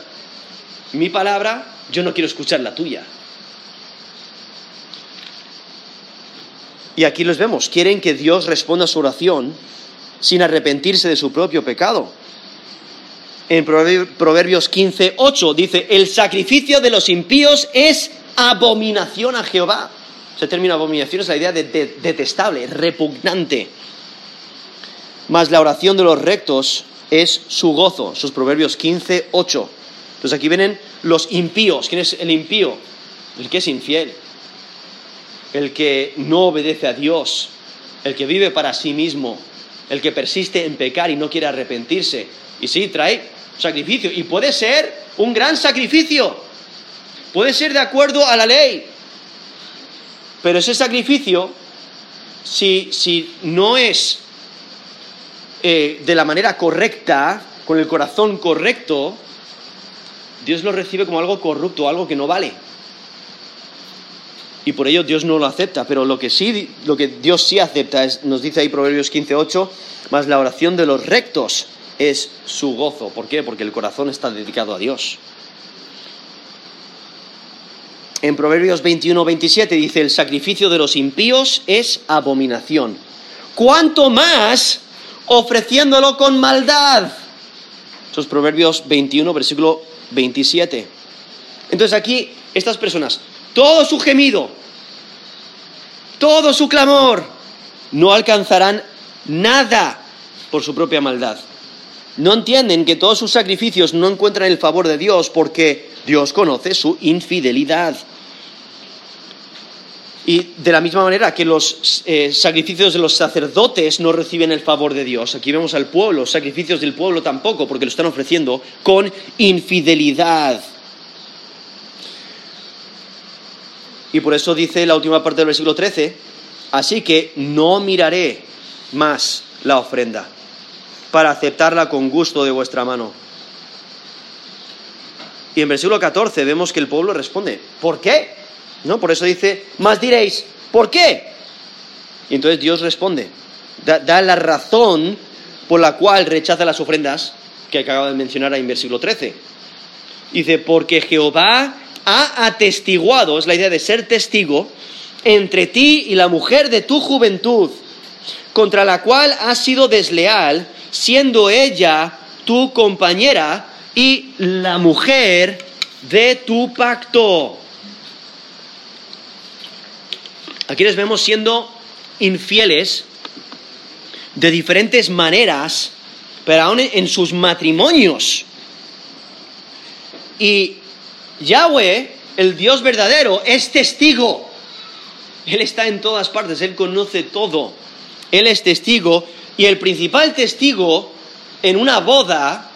mi palabra, yo no quiero escuchar la tuya. Y aquí los vemos, quieren que Dios responda a su oración sin arrepentirse de su propio pecado. En Proverbios 15, 8 dice, el sacrificio de los impíos es abominación a Jehová. Ese término abominación es la idea de, detestable, repugnante. Mas la oración de los rectos es su gozo. Sus Proverbios 15, 8. Entonces aquí vienen los impíos. ¿Quién es el impío? El que es infiel el que no obedece a Dios, el que vive para sí mismo, el que persiste en pecar y no quiere arrepentirse. Y sí, trae sacrificio. Y puede ser un gran sacrificio. Puede ser de acuerdo a la ley. Pero ese sacrificio, si, si no es eh, de la manera correcta, con el corazón correcto, Dios lo recibe como algo corrupto, algo que no vale y por ello Dios no lo acepta, pero lo que sí, lo que Dios sí acepta es, nos dice ahí Proverbios 15:8, más la oración de los rectos es su gozo. ¿Por qué? Porque el corazón está dedicado a Dios. En Proverbios 21-27 dice, el sacrificio de los impíos es abominación. ¿Cuánto más ofreciéndolo con maldad? Esos Proverbios 21, versículo 27. Entonces aquí, estas personas, todo su gemido, todo su clamor, no alcanzarán nada por su propia maldad. No entienden que todos sus sacrificios no encuentran el favor de Dios porque Dios conoce su infidelidad. Y de la misma manera que los eh, sacrificios de los sacerdotes no reciben el favor de Dios. Aquí vemos al pueblo, sacrificios del pueblo tampoco, porque lo están ofreciendo con infidelidad. Y por eso dice la última parte del versículo 13, así que no miraré más la ofrenda para aceptarla con gusto de vuestra mano. Y en versículo 14 vemos que el pueblo responde, ¿por qué? ¿No? Por eso dice, más diréis, ¿por qué? Y entonces Dios responde, da, la razón por la cual rechaza las ofrendas que acaba de mencionar ahí en versículo 13. Dice, porque Jehová ha atestiguado, es la idea de ser testigo, entre ti y la mujer de tu juventud, contra la cual has sido desleal, siendo ella tu compañera y la mujer de tu pacto. Aquí les vemos siendo infieles de diferentes maneras, pero aún en sus matrimonios. Y Yahweh, el Dios verdadero, es testigo. Él está en todas partes, Él conoce todo. Él es testigo y el principal testigo en una boda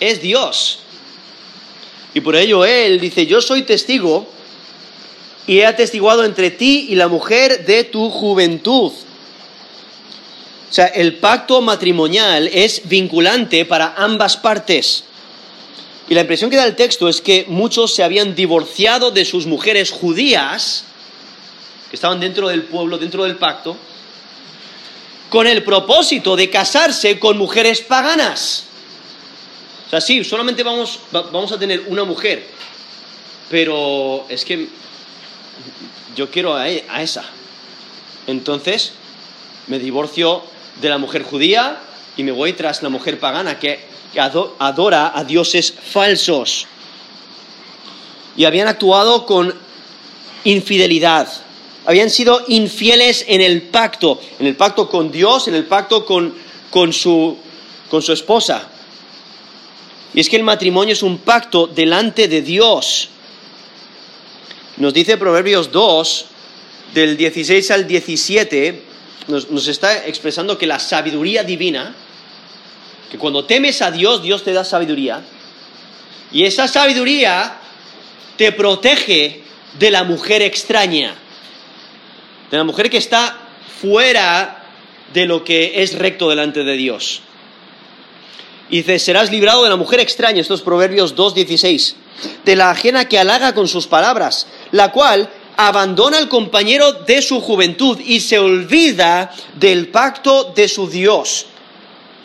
es Dios. Y por ello Él dice, yo soy testigo y he atestiguado entre ti y la mujer de tu juventud. O sea, el pacto matrimonial es vinculante para ambas partes. Y la impresión que da el texto es que muchos se habían divorciado de sus mujeres judías, que estaban dentro del pueblo, dentro del pacto, con el propósito de casarse con mujeres paganas. O sea, sí, solamente vamos, vamos a tener una mujer, pero es que yo quiero a, e, a esa. Entonces, me divorcio de la mujer judía y me voy tras la mujer pagana, que adora a dioses falsos. y habían actuado con infidelidad. Habían sido infieles en el pacto, en el pacto con Dios, en el pacto con, con, su, con su esposa. Y es que el matrimonio es un pacto delante de Dios. Nos dice Proverbios 2, del 16 al 17, nos, nos, está expresando que la sabiduría divina, que cuando temes a Dios, Dios te da sabiduría, y esa sabiduría te protege de la mujer extraña, de la mujer que está fuera de lo que es recto delante de Dios. Y dice, serás librado de la mujer extraña, estos Proverbios 2.16, de la ajena que halaga con sus palabras, la cual abandona al compañero de su juventud y se olvida del pacto de su Dios.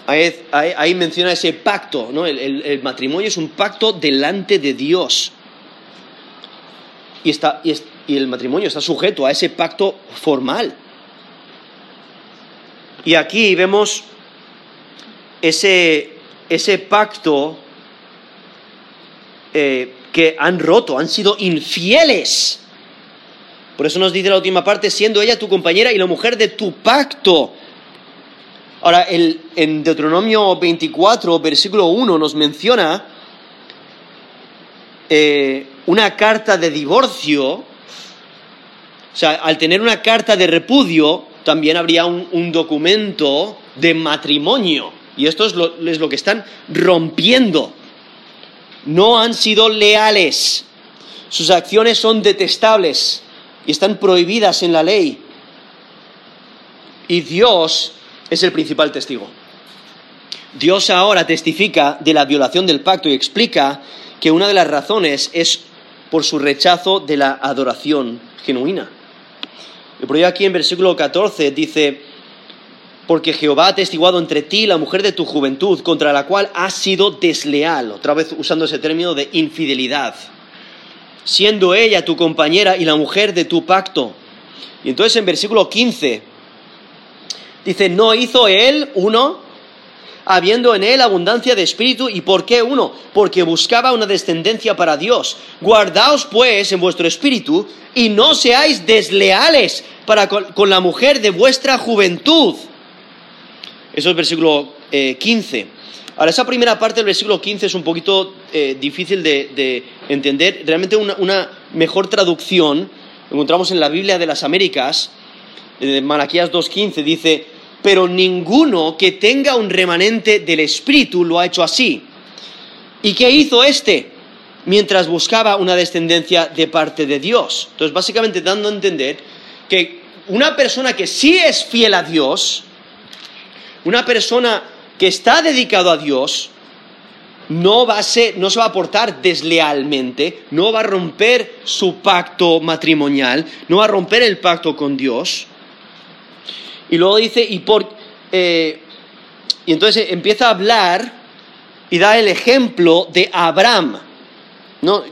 Ahí, menciona ese pacto, ¿no? El, matrimonio es un pacto delante de Dios. Y, está, y, el matrimonio está sujeto a ese pacto formal. Y aquí vemos ese, ese pacto eh, han roto, han sido infieles. Por eso nos dice la última parte, siendo ella tu compañera y la mujer de tu pacto. Ahora, en Deuteronomio 24, versículo 1, nos menciona eh, una carta de divorcio. O sea, al tener una carta de repudio, también habría un, documento de matrimonio. Y esto es lo que están rompiendo. No han sido leales. Sus acciones son detestables y están prohibidas en la ley. Y Dios es el principal testigo. Dios ahora testifica de la violación del pacto y explica que una de las razones es por su rechazo de la adoración genuina. Por ello aquí en versículo 14 dice, porque Jehová ha testiguado entre ti la mujer de tu juventud, contra la cual has sido desleal, otra vez usando ese término de infidelidad, siendo ella tu compañera y la mujer de tu pacto. Y entonces en versículo 15 Dice, ¿no hizo él uno? habiendo en él abundancia de espíritu. ¿Y por qué uno? Porque buscaba una descendencia para Dios. Guardaos pues en vuestro espíritu y no seáis desleales para con, la mujer de vuestra juventud. Eso es versículo 15. Eh, Ahora, esa primera parte del versículo 15 es un poquito eh, difícil de, entender. Realmente una, mejor traducción, encontramos en la Biblia de las Américas, en Malaquías 2.15 dice, pero ninguno que tenga un remanente del Espíritu lo ha hecho así. ¿Y qué hizo este? Mientras buscaba una descendencia de parte de Dios. Entonces, básicamente dando a entender que una persona que sí es fiel a Dios, una persona que está dedicado a Dios, no, va a no se va a portar deslealmente, no va a romper su pacto matrimonial, no va a romper el pacto con Dios, y luego dice, y, por, eh, y entonces empieza a hablar y da el ejemplo de Abraham. ¿no?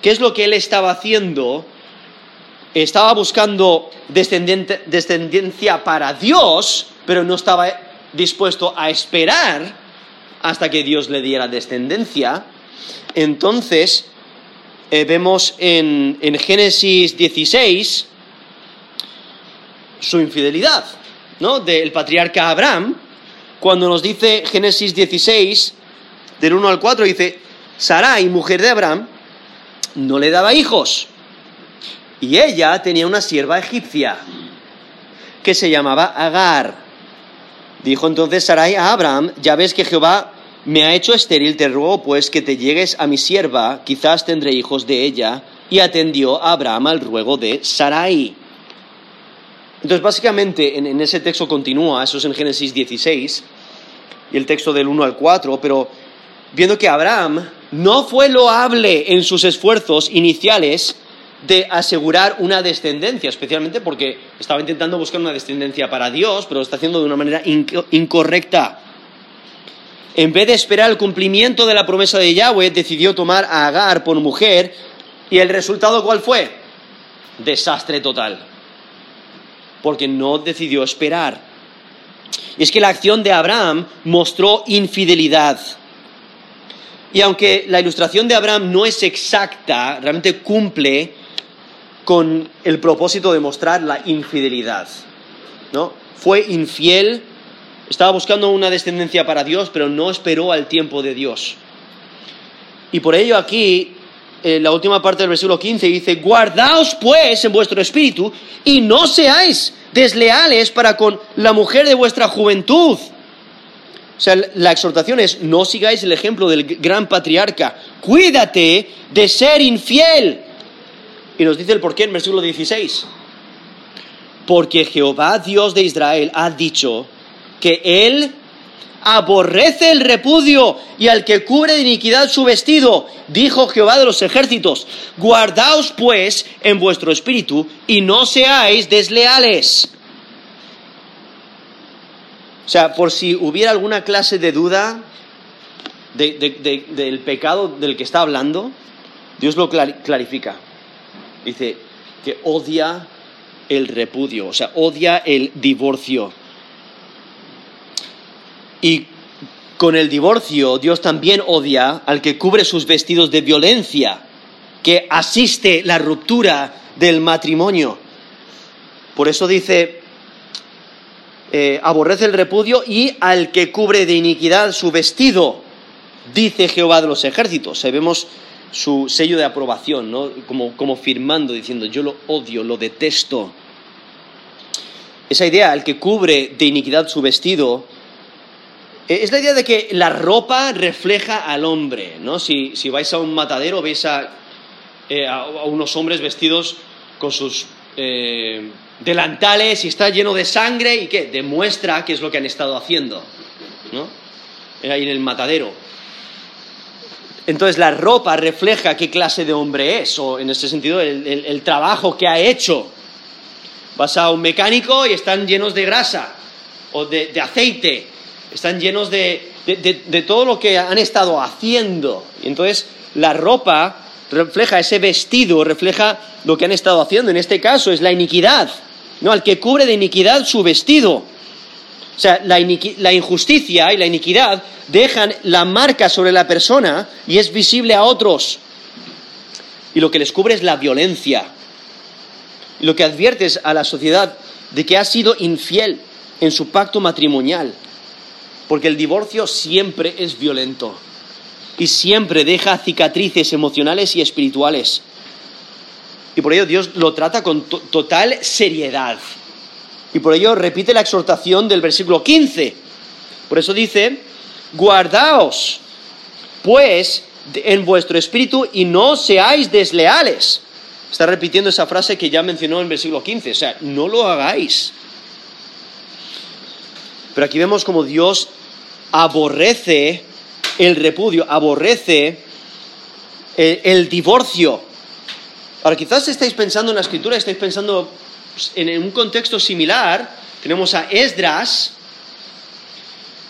¿Qué es lo que él estaba haciendo? Estaba buscando descendencia para Dios, pero no estaba dispuesto a esperar hasta que Dios le diera descendencia. Entonces, eh, vemos en, en Génesis 16 su infidelidad. ¿no? del patriarca Abraham, cuando nos dice Génesis 16, del 1 al 4, dice, Sarai, mujer de Abraham, no le daba hijos. Y ella tenía una sierva egipcia que se llamaba Agar. Dijo entonces Sarai a Abraham, ya ves que Jehová me ha hecho estéril, te ruego pues que te llegues a mi sierva, quizás tendré hijos de ella. Y atendió a Abraham al ruego de Sarai. Entonces, básicamente, en, ese texto continúa, eso es en Génesis 16, y el texto del 1 al 4, pero viendo que Abraham no fue loable en sus esfuerzos iniciales de asegurar una descendencia, especialmente porque estaba intentando buscar una descendencia para Dios, pero lo está haciendo de una manera incorrecta. En vez de esperar el cumplimiento de la promesa de Yahweh, decidió tomar a Agar por mujer, y el resultado ¿cuál fue? Desastre total porque no decidió esperar. Y es que la acción de Abraham mostró infidelidad. Y aunque la ilustración de Abraham no es exacta, realmente cumple con el propósito de mostrar la infidelidad. ¿no? Fue infiel, estaba buscando una descendencia para Dios, pero no esperó al tiempo de Dios. Y por ello aquí, en la última parte del versículo 15 dice, guardaos pues en vuestro espíritu y no seáis desleales para con la mujer de vuestra juventud. O sea, la exhortación es, no sigáis el ejemplo del gran patriarca, cuídate de ser infiel. Y nos dice el porqué en versículo 16. Porque Jehová, Dios de Israel, ha dicho que Él aborrece el repudio y al que cubre de iniquidad su vestido, dijo Jehová de los ejércitos. Guardaos pues en vuestro espíritu y no seáis desleales. O sea, por si hubiera alguna clase de duda del pecado del que está hablando, Dios lo clarifica. Dice que odia el repudio, o sea, odia el divorcio. Y con el divorcio, Dios también odia al que cubre sus vestidos de violencia, que asiste la ruptura del matrimonio. Por eso dice, eh, aborrece el repudio y al que cubre de iniquidad su vestido, dice Jehová de los ejércitos. Ahí vemos su sello de aprobación, ¿no? como, como firmando, diciendo, yo lo odio, lo detesto. Esa idea, al que cubre de iniquidad su vestido, eh, es la idea de que la ropa refleja al hombre, ¿no? Si, vais a un matadero, veis a, eh, unos hombres vestidos con sus delantales y está lleno de sangre y que demuestra qué es lo que han estado haciendo, ¿no? Ahí en el matadero. Entonces la ropa refleja qué clase de hombre es, o en este sentido el, trabajo que ha hecho. Vas a un mecánico y están llenos de grasa o de, aceite, están llenos de, de, todo lo que han estado haciendo. Y entonces la ropa refleja ese vestido, refleja lo que han estado haciendo. En este caso es la iniquidad. No, al que cubre de iniquidad su vestido. O sea, la, injusticia y la iniquidad dejan la marca sobre la persona y es visible a otros. Y lo que les cubre es la violencia. Y lo que adviertes a la sociedad de que ha sido infiel en su pacto matrimonial. Porque el divorcio siempre es violento y siempre deja cicatrices emocionales y espirituales. Y por ello Dios lo trata con total seriedad. Y por ello repite la exhortación del versículo 15. Por eso dice, guardaos pues en vuestro espíritu y no seáis desleales. Está repitiendo esa frase que ya mencionó en el versículo 15. O sea, no lo hagáis. Pero aquí vemos como Dios aborrece el repudio, aborrece el divorcio. Ahora, quizás estáis pensando en la escritura, estáis pensando en un contexto similar. Tenemos a Esdras,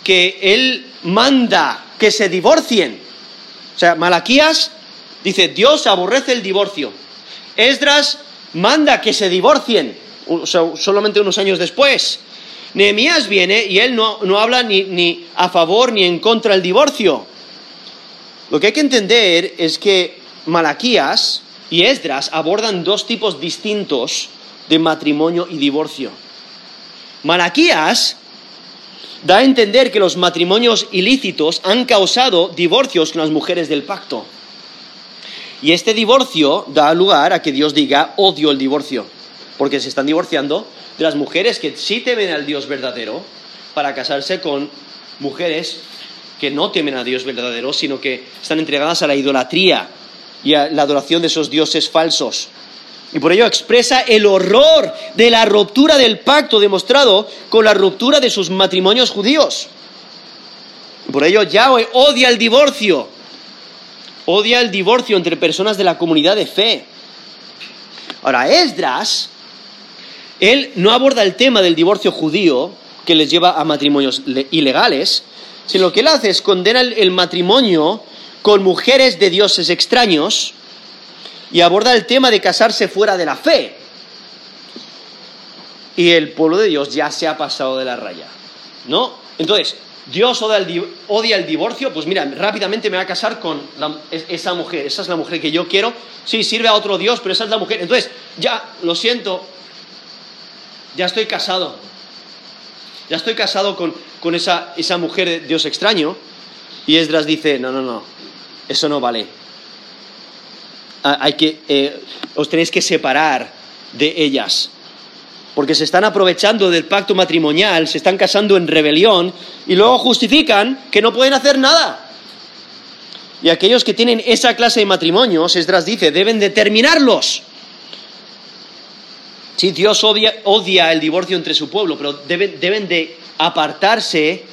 que él manda que se divorcien. O sea, Malaquías dice, Dios aborrece el divorcio. Esdras manda que se divorcien, solamente unos años después. Nehemías viene y él no, no habla ni, ni a favor ni en contra del divorcio. Lo que hay que entender es que Malaquías y Esdras abordan dos tipos distintos de matrimonio y divorcio. Malaquías da a entender que los matrimonios ilícitos han causado divorcios con las mujeres del pacto. Y este divorcio da lugar a que Dios diga odio el divorcio, porque se están divorciando de las mujeres que sí temen al Dios verdadero para casarse con mujeres que no temen a Dios verdadero, sino que están entregadas a la idolatría y a la adoración de esos dioses falsos. Y por ello expresa el horror de la ruptura del pacto demostrado con la ruptura de sus matrimonios judíos. Por ello Yahweh odia el divorcio, odia el divorcio entre personas de la comunidad de fe. Ahora, Esdras, él no aborda el tema del divorcio judío que les lleva a matrimonios ilegales, sino que él hace es condena el matrimonio con mujeres de dioses extraños y aborda el tema de casarse fuera de la fe. Y el pueblo de Dios ya se ha pasado de la raya. ¿No? Entonces, Dios odia el, divorcio, pues mira, rápidamente me voy a casar con esa mujer, esa es la mujer que yo quiero. Sí, sirve a otro Dios, pero esa es la mujer. Entonces, ya, lo siento, ya estoy casado. Ya estoy casado con, esa, mujer Dios extraño. Y Esdras dice, no, no, no, eso no vale. Ah, Hay que, eh, os tenéis que separar de ellas porque se están aprovechando del pacto matrimonial, se están casando en rebelión y luego justifican que no pueden hacer nada. Y aquellos que tienen esa clase de matrimonios, Esdras dice, deben de terminarlos. Sí, Dios odia, odia el divorcio entre su pueblo, pero deben, deben de apartarse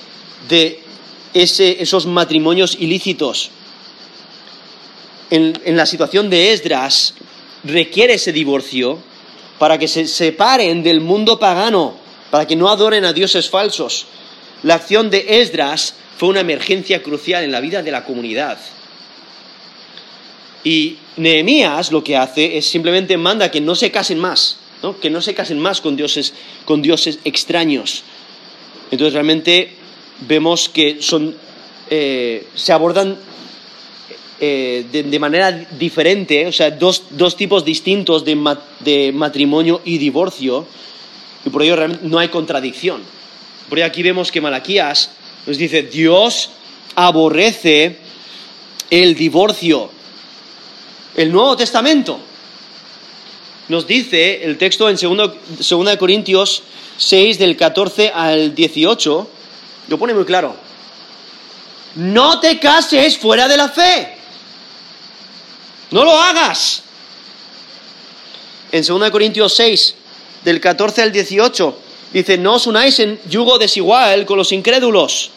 de ese- esos matrimonios ilícitos. En, la situación de Esdras, requiere ese divorcio para que se separen del mundo pagano, para que no adoren a dioses falsos. La acción de Esdras fue una emergencia crucial en la vida de la comunidad. Y Nehemías lo que hace es simplemente manda que no se casen más, que no se casen más con dioses, con dioses extraños. Entonces realmente vemos que son, eh, se abordan eh, de, de manera diferente, o sea, dos, dos tipos distintos de, de matrimonio y divorcio, y por ello realmente no hay contradicción. Por ello aquí vemos que Malaquías nos dice, Dios aborrece el divorcio. El Nuevo Testamento nos dice el texto en 2 Corintios 6 del 14 al 18, lo pone muy claro. No te cases fuera de la fe. No lo hagas. En 2 Corintios 6, del 14 al 18, dice, no os unáis en yugo desigual con los incrédulos.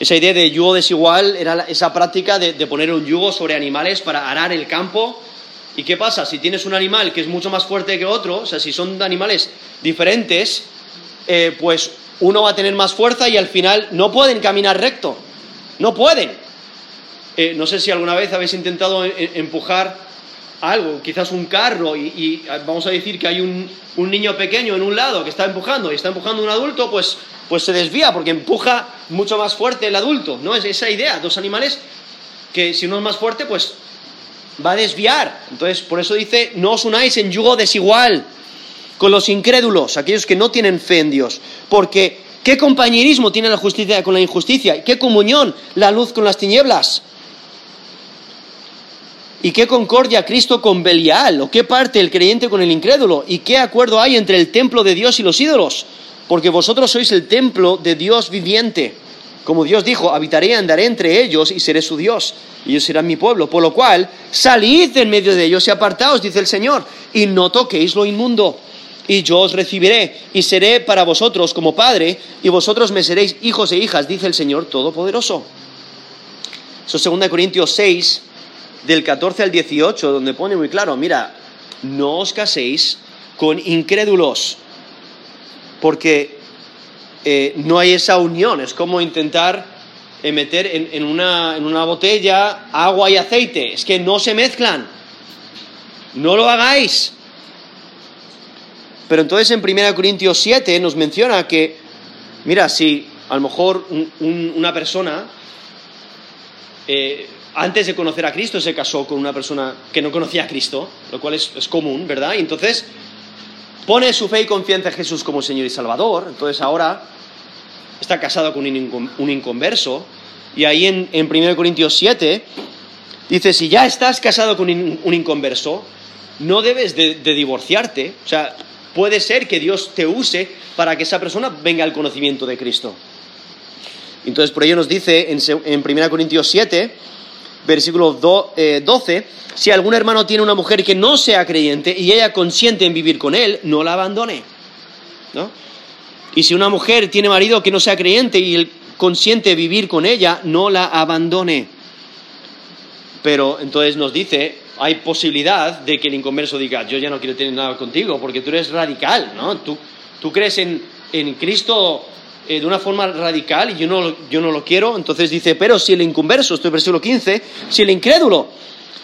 Esa idea de yugo desigual era esa práctica de, de poner un yugo sobre animales para arar el campo. ¿Y qué pasa? Si tienes un animal que es mucho más fuerte que otro, o sea, si son animales diferentes, eh, pues uno va a tener más fuerza y al final no pueden caminar recto. No pueden. Eh, no sé si alguna vez habéis intentado e- e- empujar algo, quizás un carro, y, y, vamos a decir que hay un, un niño pequeño en un lado que está empujando y está empujando un adulto, pues, pues se desvía porque empuja mucho más fuerte el adulto, ¿no? Es esa idea, dos animales que si uno es más fuerte, pues va a desviar. Entonces, por eso dice, no os unáis en yugo desigual con los incrédulos, aquellos que no tienen fe en Dios, porque ¿qué compañerismo tiene la justicia con la injusticia? ¿Qué comunión la luz con las tinieblas? ¿Y qué concordia Cristo con Belial? ¿O qué parte el creyente con el incrédulo? ¿Y qué acuerdo hay entre el templo de Dios y los ídolos? Porque vosotros sois el templo de Dios viviente. Como Dios dijo, habitaré andaré entre ellos y seré su Dios. Y ellos serán mi pueblo. Por lo cual, salid en medio de ellos y apartaos, dice el Señor, y no toquéis lo inmundo. Y yo os recibiré y seré para vosotros como Padre, y vosotros me seréis hijos e hijas, dice el Señor Todopoderoso. Eso es 2 Corintios 6, del 14 al 18, donde pone muy claro, mira, no os caséis con incrédulos, porque eh, no hay esa unión, es como intentar eh, meter en, una, en una botella agua y aceite, es que no se mezclan, no lo hagáis. Pero entonces en 1 Corintios 7 nos menciona que, mira, si a lo mejor un- un- una persona eh, antes de conocer a Cristo se casó con una persona que no conocía a Cristo, lo cual es, es común, ¿verdad? Y entonces pone su fe y confianza en Jesús como Señor y Salvador, entonces ahora está casado con un, incon- un inconverso, y ahí en, en 1 Corintios 7 dice, si ya estás casado con un, inconverso, no debes de, de divorciarte, o sea, puede ser que Dios te use para que esa persona venga al conocimiento de Cristo. Entonces, por ello nos dice en, en 1 Corintios 7, versículo do- eh, 12, si algún hermano tiene una mujer que no sea creyente y ella consiente en vivir con él, no la abandone. ¿no? Y si una mujer tiene marido que no sea creyente y él consiente vivir con ella, no la abandone. Pero entonces nos dice, hay posibilidad de que el inconverso diga, yo ya no quiero tener nada contigo porque tú eres radical, ¿no? Tú, tú crees en, en Cristo eh, de una forma radical y yo no, yo no lo quiero. Entonces dice, pero si el inconverso, esto es versículo 15, si el incrédulo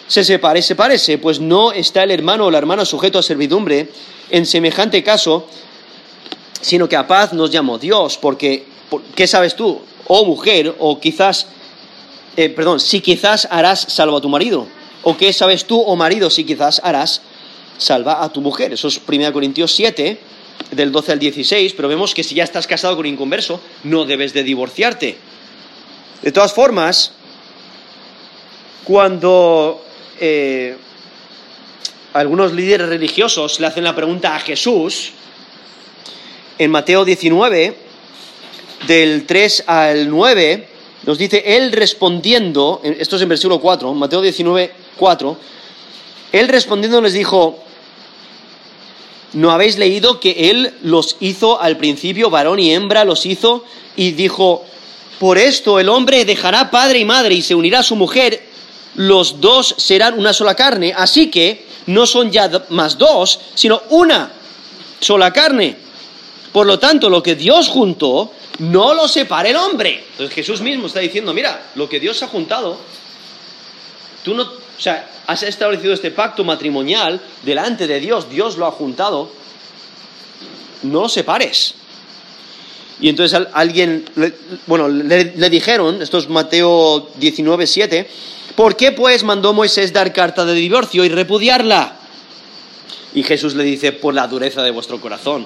se separe, sepárese, pues no está el hermano o la hermana sujeto a servidumbre en semejante caso, sino que a paz nos llamó Dios, porque ¿qué sabes tú? O mujer, o quizás, eh, perdón, si quizás harás salvo a tu marido. ¿O qué sabes tú, o marido, si quizás harás salva a tu mujer? Eso es 1 Corintios 7, del 12 al 16, pero vemos que si ya estás casado con un inconverso, no debes de divorciarte. De todas formas, cuando eh, algunos líderes religiosos le hacen la pregunta a Jesús, en Mateo 19, del 3 al 9, nos dice, él respondiendo, esto es en versículo 4, Mateo 19, 4, él respondiendo les dijo, ¿no habéis leído que él los hizo al principio, varón y hembra los hizo, y dijo, por esto el hombre dejará padre y madre y se unirá a su mujer, los dos serán una sola carne, así que no son ya más dos, sino una sola carne. Por lo tanto, lo que Dios juntó, no lo separe el hombre. Entonces Jesús mismo está diciendo, mira, lo que Dios ha juntado, tú no, o sea, has establecido este pacto matrimonial delante de Dios, Dios lo ha juntado, no lo separes. Y entonces alguien, bueno, le, dijeron, esto es Mateo 19, 7, ¿por qué pues mandó Moisés dar carta de divorcio y repudiarla? Y Jesús le dice, por la dureza de vuestro corazón.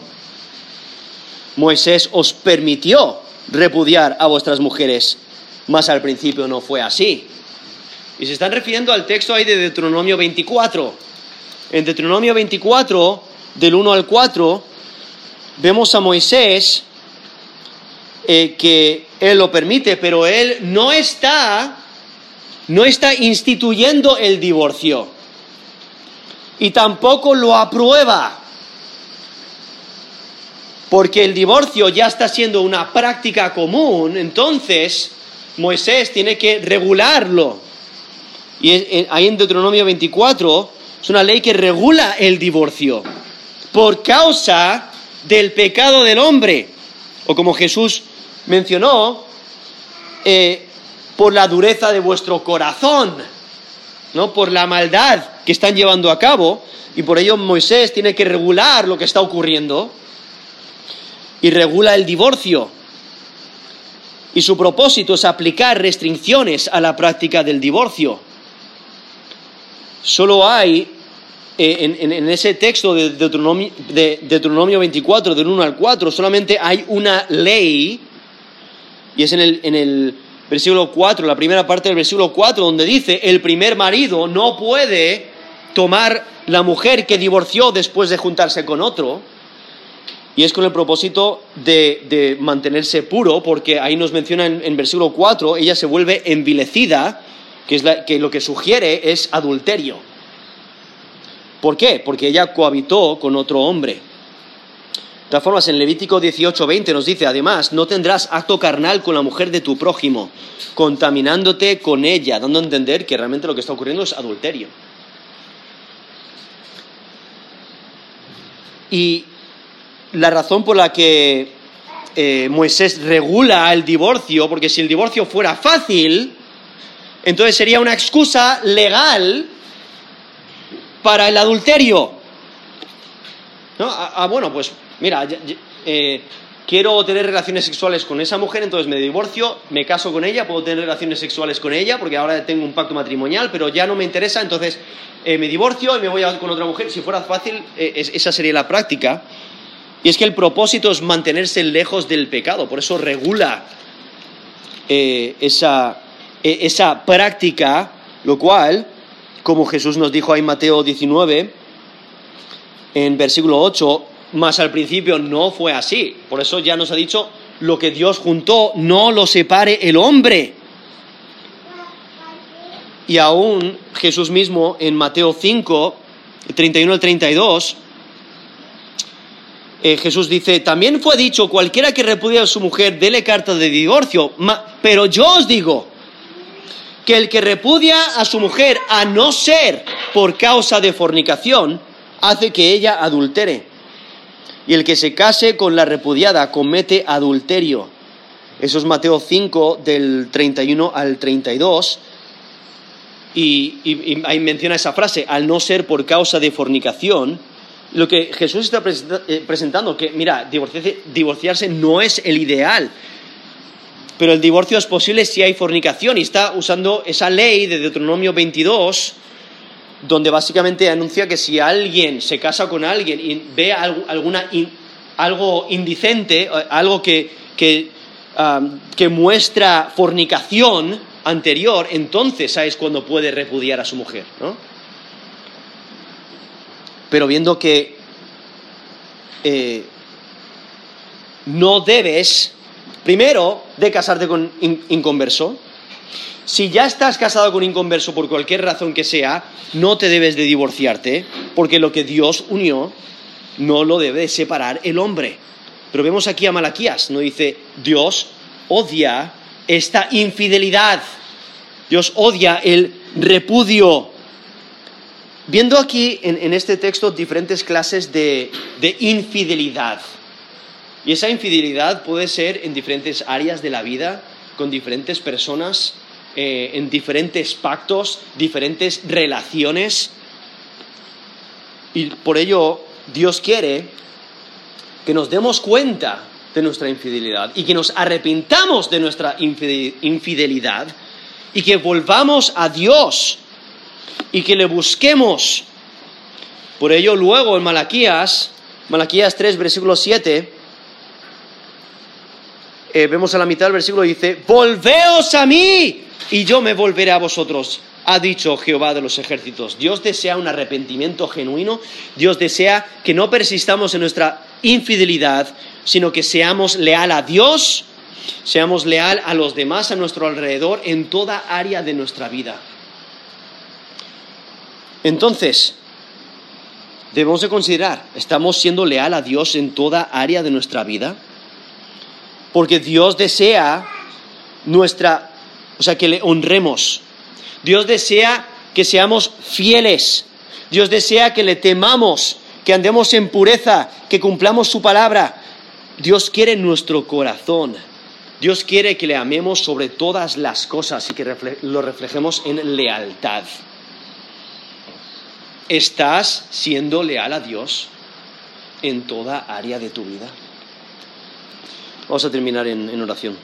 Moisés os permitió repudiar a vuestras mujeres, mas al principio no fue así. Y se están refiriendo al texto ahí de Deuteronomio 24. En Deuteronomio 24, del 1 al 4, vemos a Moisés eh, que él lo permite, pero él no está, no está instituyendo el divorcio. Y tampoco lo aprueba porque el divorcio ya está siendo una práctica común, entonces Moisés tiene que regularlo. Y ahí en Deuteronomio 24 es una ley que regula el divorcio por causa del pecado del hombre. O como Jesús mencionó, eh, por la dureza de vuestro corazón, ¿no? por la maldad que están llevando a cabo. Y por ello Moisés tiene que regular lo que está ocurriendo y regula el divorcio. Y su propósito es aplicar restricciones a la práctica del divorcio. Solo hay, eh, en, ese texto de Deuteronomio, de Deuteronomio 24, del 1 al 4, solamente hay una ley, y es en el, en versículo 4, la primera parte del versículo 4, donde dice, el primer marido no puede tomar la mujer que divorció después de juntarse con otro, y es con el propósito de, mantenerse puro, porque ahí nos menciona en, versículo 4, ella se vuelve envilecida, que, es que lo que sugiere es adulterio. ¿Por qué? Porque ella cohabitó con otro hombre. De todas formas, en Levítico 18:20 nos dice, además, no tendrás acto carnal con la mujer de tu prójimo, contaminándote con ella, dando a entender que realmente lo que está ocurriendo es adulterio. Y la razón por la que eh, Moisés regula el divorcio, porque si el divorcio fuera fácil, entonces sería una excusa legal para el adulterio. ¿No? Ah, ah bueno, pues mira, eh, quiero tener relaciones sexuales con esa mujer, entonces me divorcio, me caso con ella, puedo tener relaciones sexuales con ella, porque ahora tengo un pacto matrimonial, pero ya no me interesa, entonces eh, me divorcio y me voy a, con otra mujer. Si fuera fácil, esa sería la práctica. Y es que el propósito es mantenerse lejos del pecado, por eso regula eh, esa, esa práctica, lo cual, como Jesús nos dijo ahí en Mateo 19, en versículo 8, más al principio no fue así. Por eso ya nos ha dicho, lo que Dios juntó, no lo separe el hombre. Y aún Jesús mismo en Mateo 5, 31 al 32, eh, Jesús dice, también fue dicho, cualquiera que repudie a su mujer, dele carta de divorcio, pero yo os digo que el que repudia a su mujer, a no ser por causa de fornicación, hace que ella adultere. Y el que se case con la repudiada comete adulterio. Eso es Mateo 5 del 31 al 32. Y, y ahí menciona esa frase, al no ser por causa de fornicación, lo que Jesús está eh, presentando, que mira, divorciarse, no es el ideal. Pero el divorcio es posible si hay fornicación y está usando esa ley de Deuteronomio 22 donde básicamente anuncia que si alguien se casa con alguien y ve alguna algo indicente, eh, algo que, que, muestra fornicación anterior, entonces es cuando puede repudiar a su mujer, ¿no? Pero viendo que eh, no debes, primero, de casarte con inconverso. Si ya estás casado con inconverso por cualquier razón que sea, no te debes de divorciarte, porque lo que Dios unió no lo debe separar el hombre. Pero vemos aquí a Malaquías, no dice, Dios odia esta infidelidad, Dios odia el repudio. Viendo aquí en, este texto diferentes clases de infidelidad. Y esa infidelidad puede ser en diferentes áreas de la vida, con diferentes personas, eh, en diferentes pactos, diferentes relaciones. Y por ello Dios quiere que nos demos cuenta de nuestra infidelidad y que nos arrepintamos de nuestra infidelidad y que volvamos a Dios y que le busquemos. Por ello luego en Malaquías, Malaquías 3, versículo 7, eh, vemos a la mitad del versículo, dice, volveos a mí y yo me volveré a vosotros, ha dicho Jehová de los ejércitos. Dios desea un arrepentimiento genuino, Dios desea que no persistamos en nuestra infidelidad, sino que seamos leal a Dios, seamos leal a los demás a nuestro alrededor en toda área de nuestra vida. Entonces, debemos de considerar, ¿estamos siendo leal a Dios en toda área de nuestra vida? Porque Dios desea nuestra, o sea, que le honremos. Dios desea que seamos fieles. Dios desea que le temamos, que andemos en pureza, que cumplamos su palabra. Dios quiere nuestro corazón. Dios quiere que le amemos sobre todas las cosas y que lo reflejemos en lealtad. ¿Estás siendo leal a Dios en toda área de tu vida? Vamos a terminar en, oración.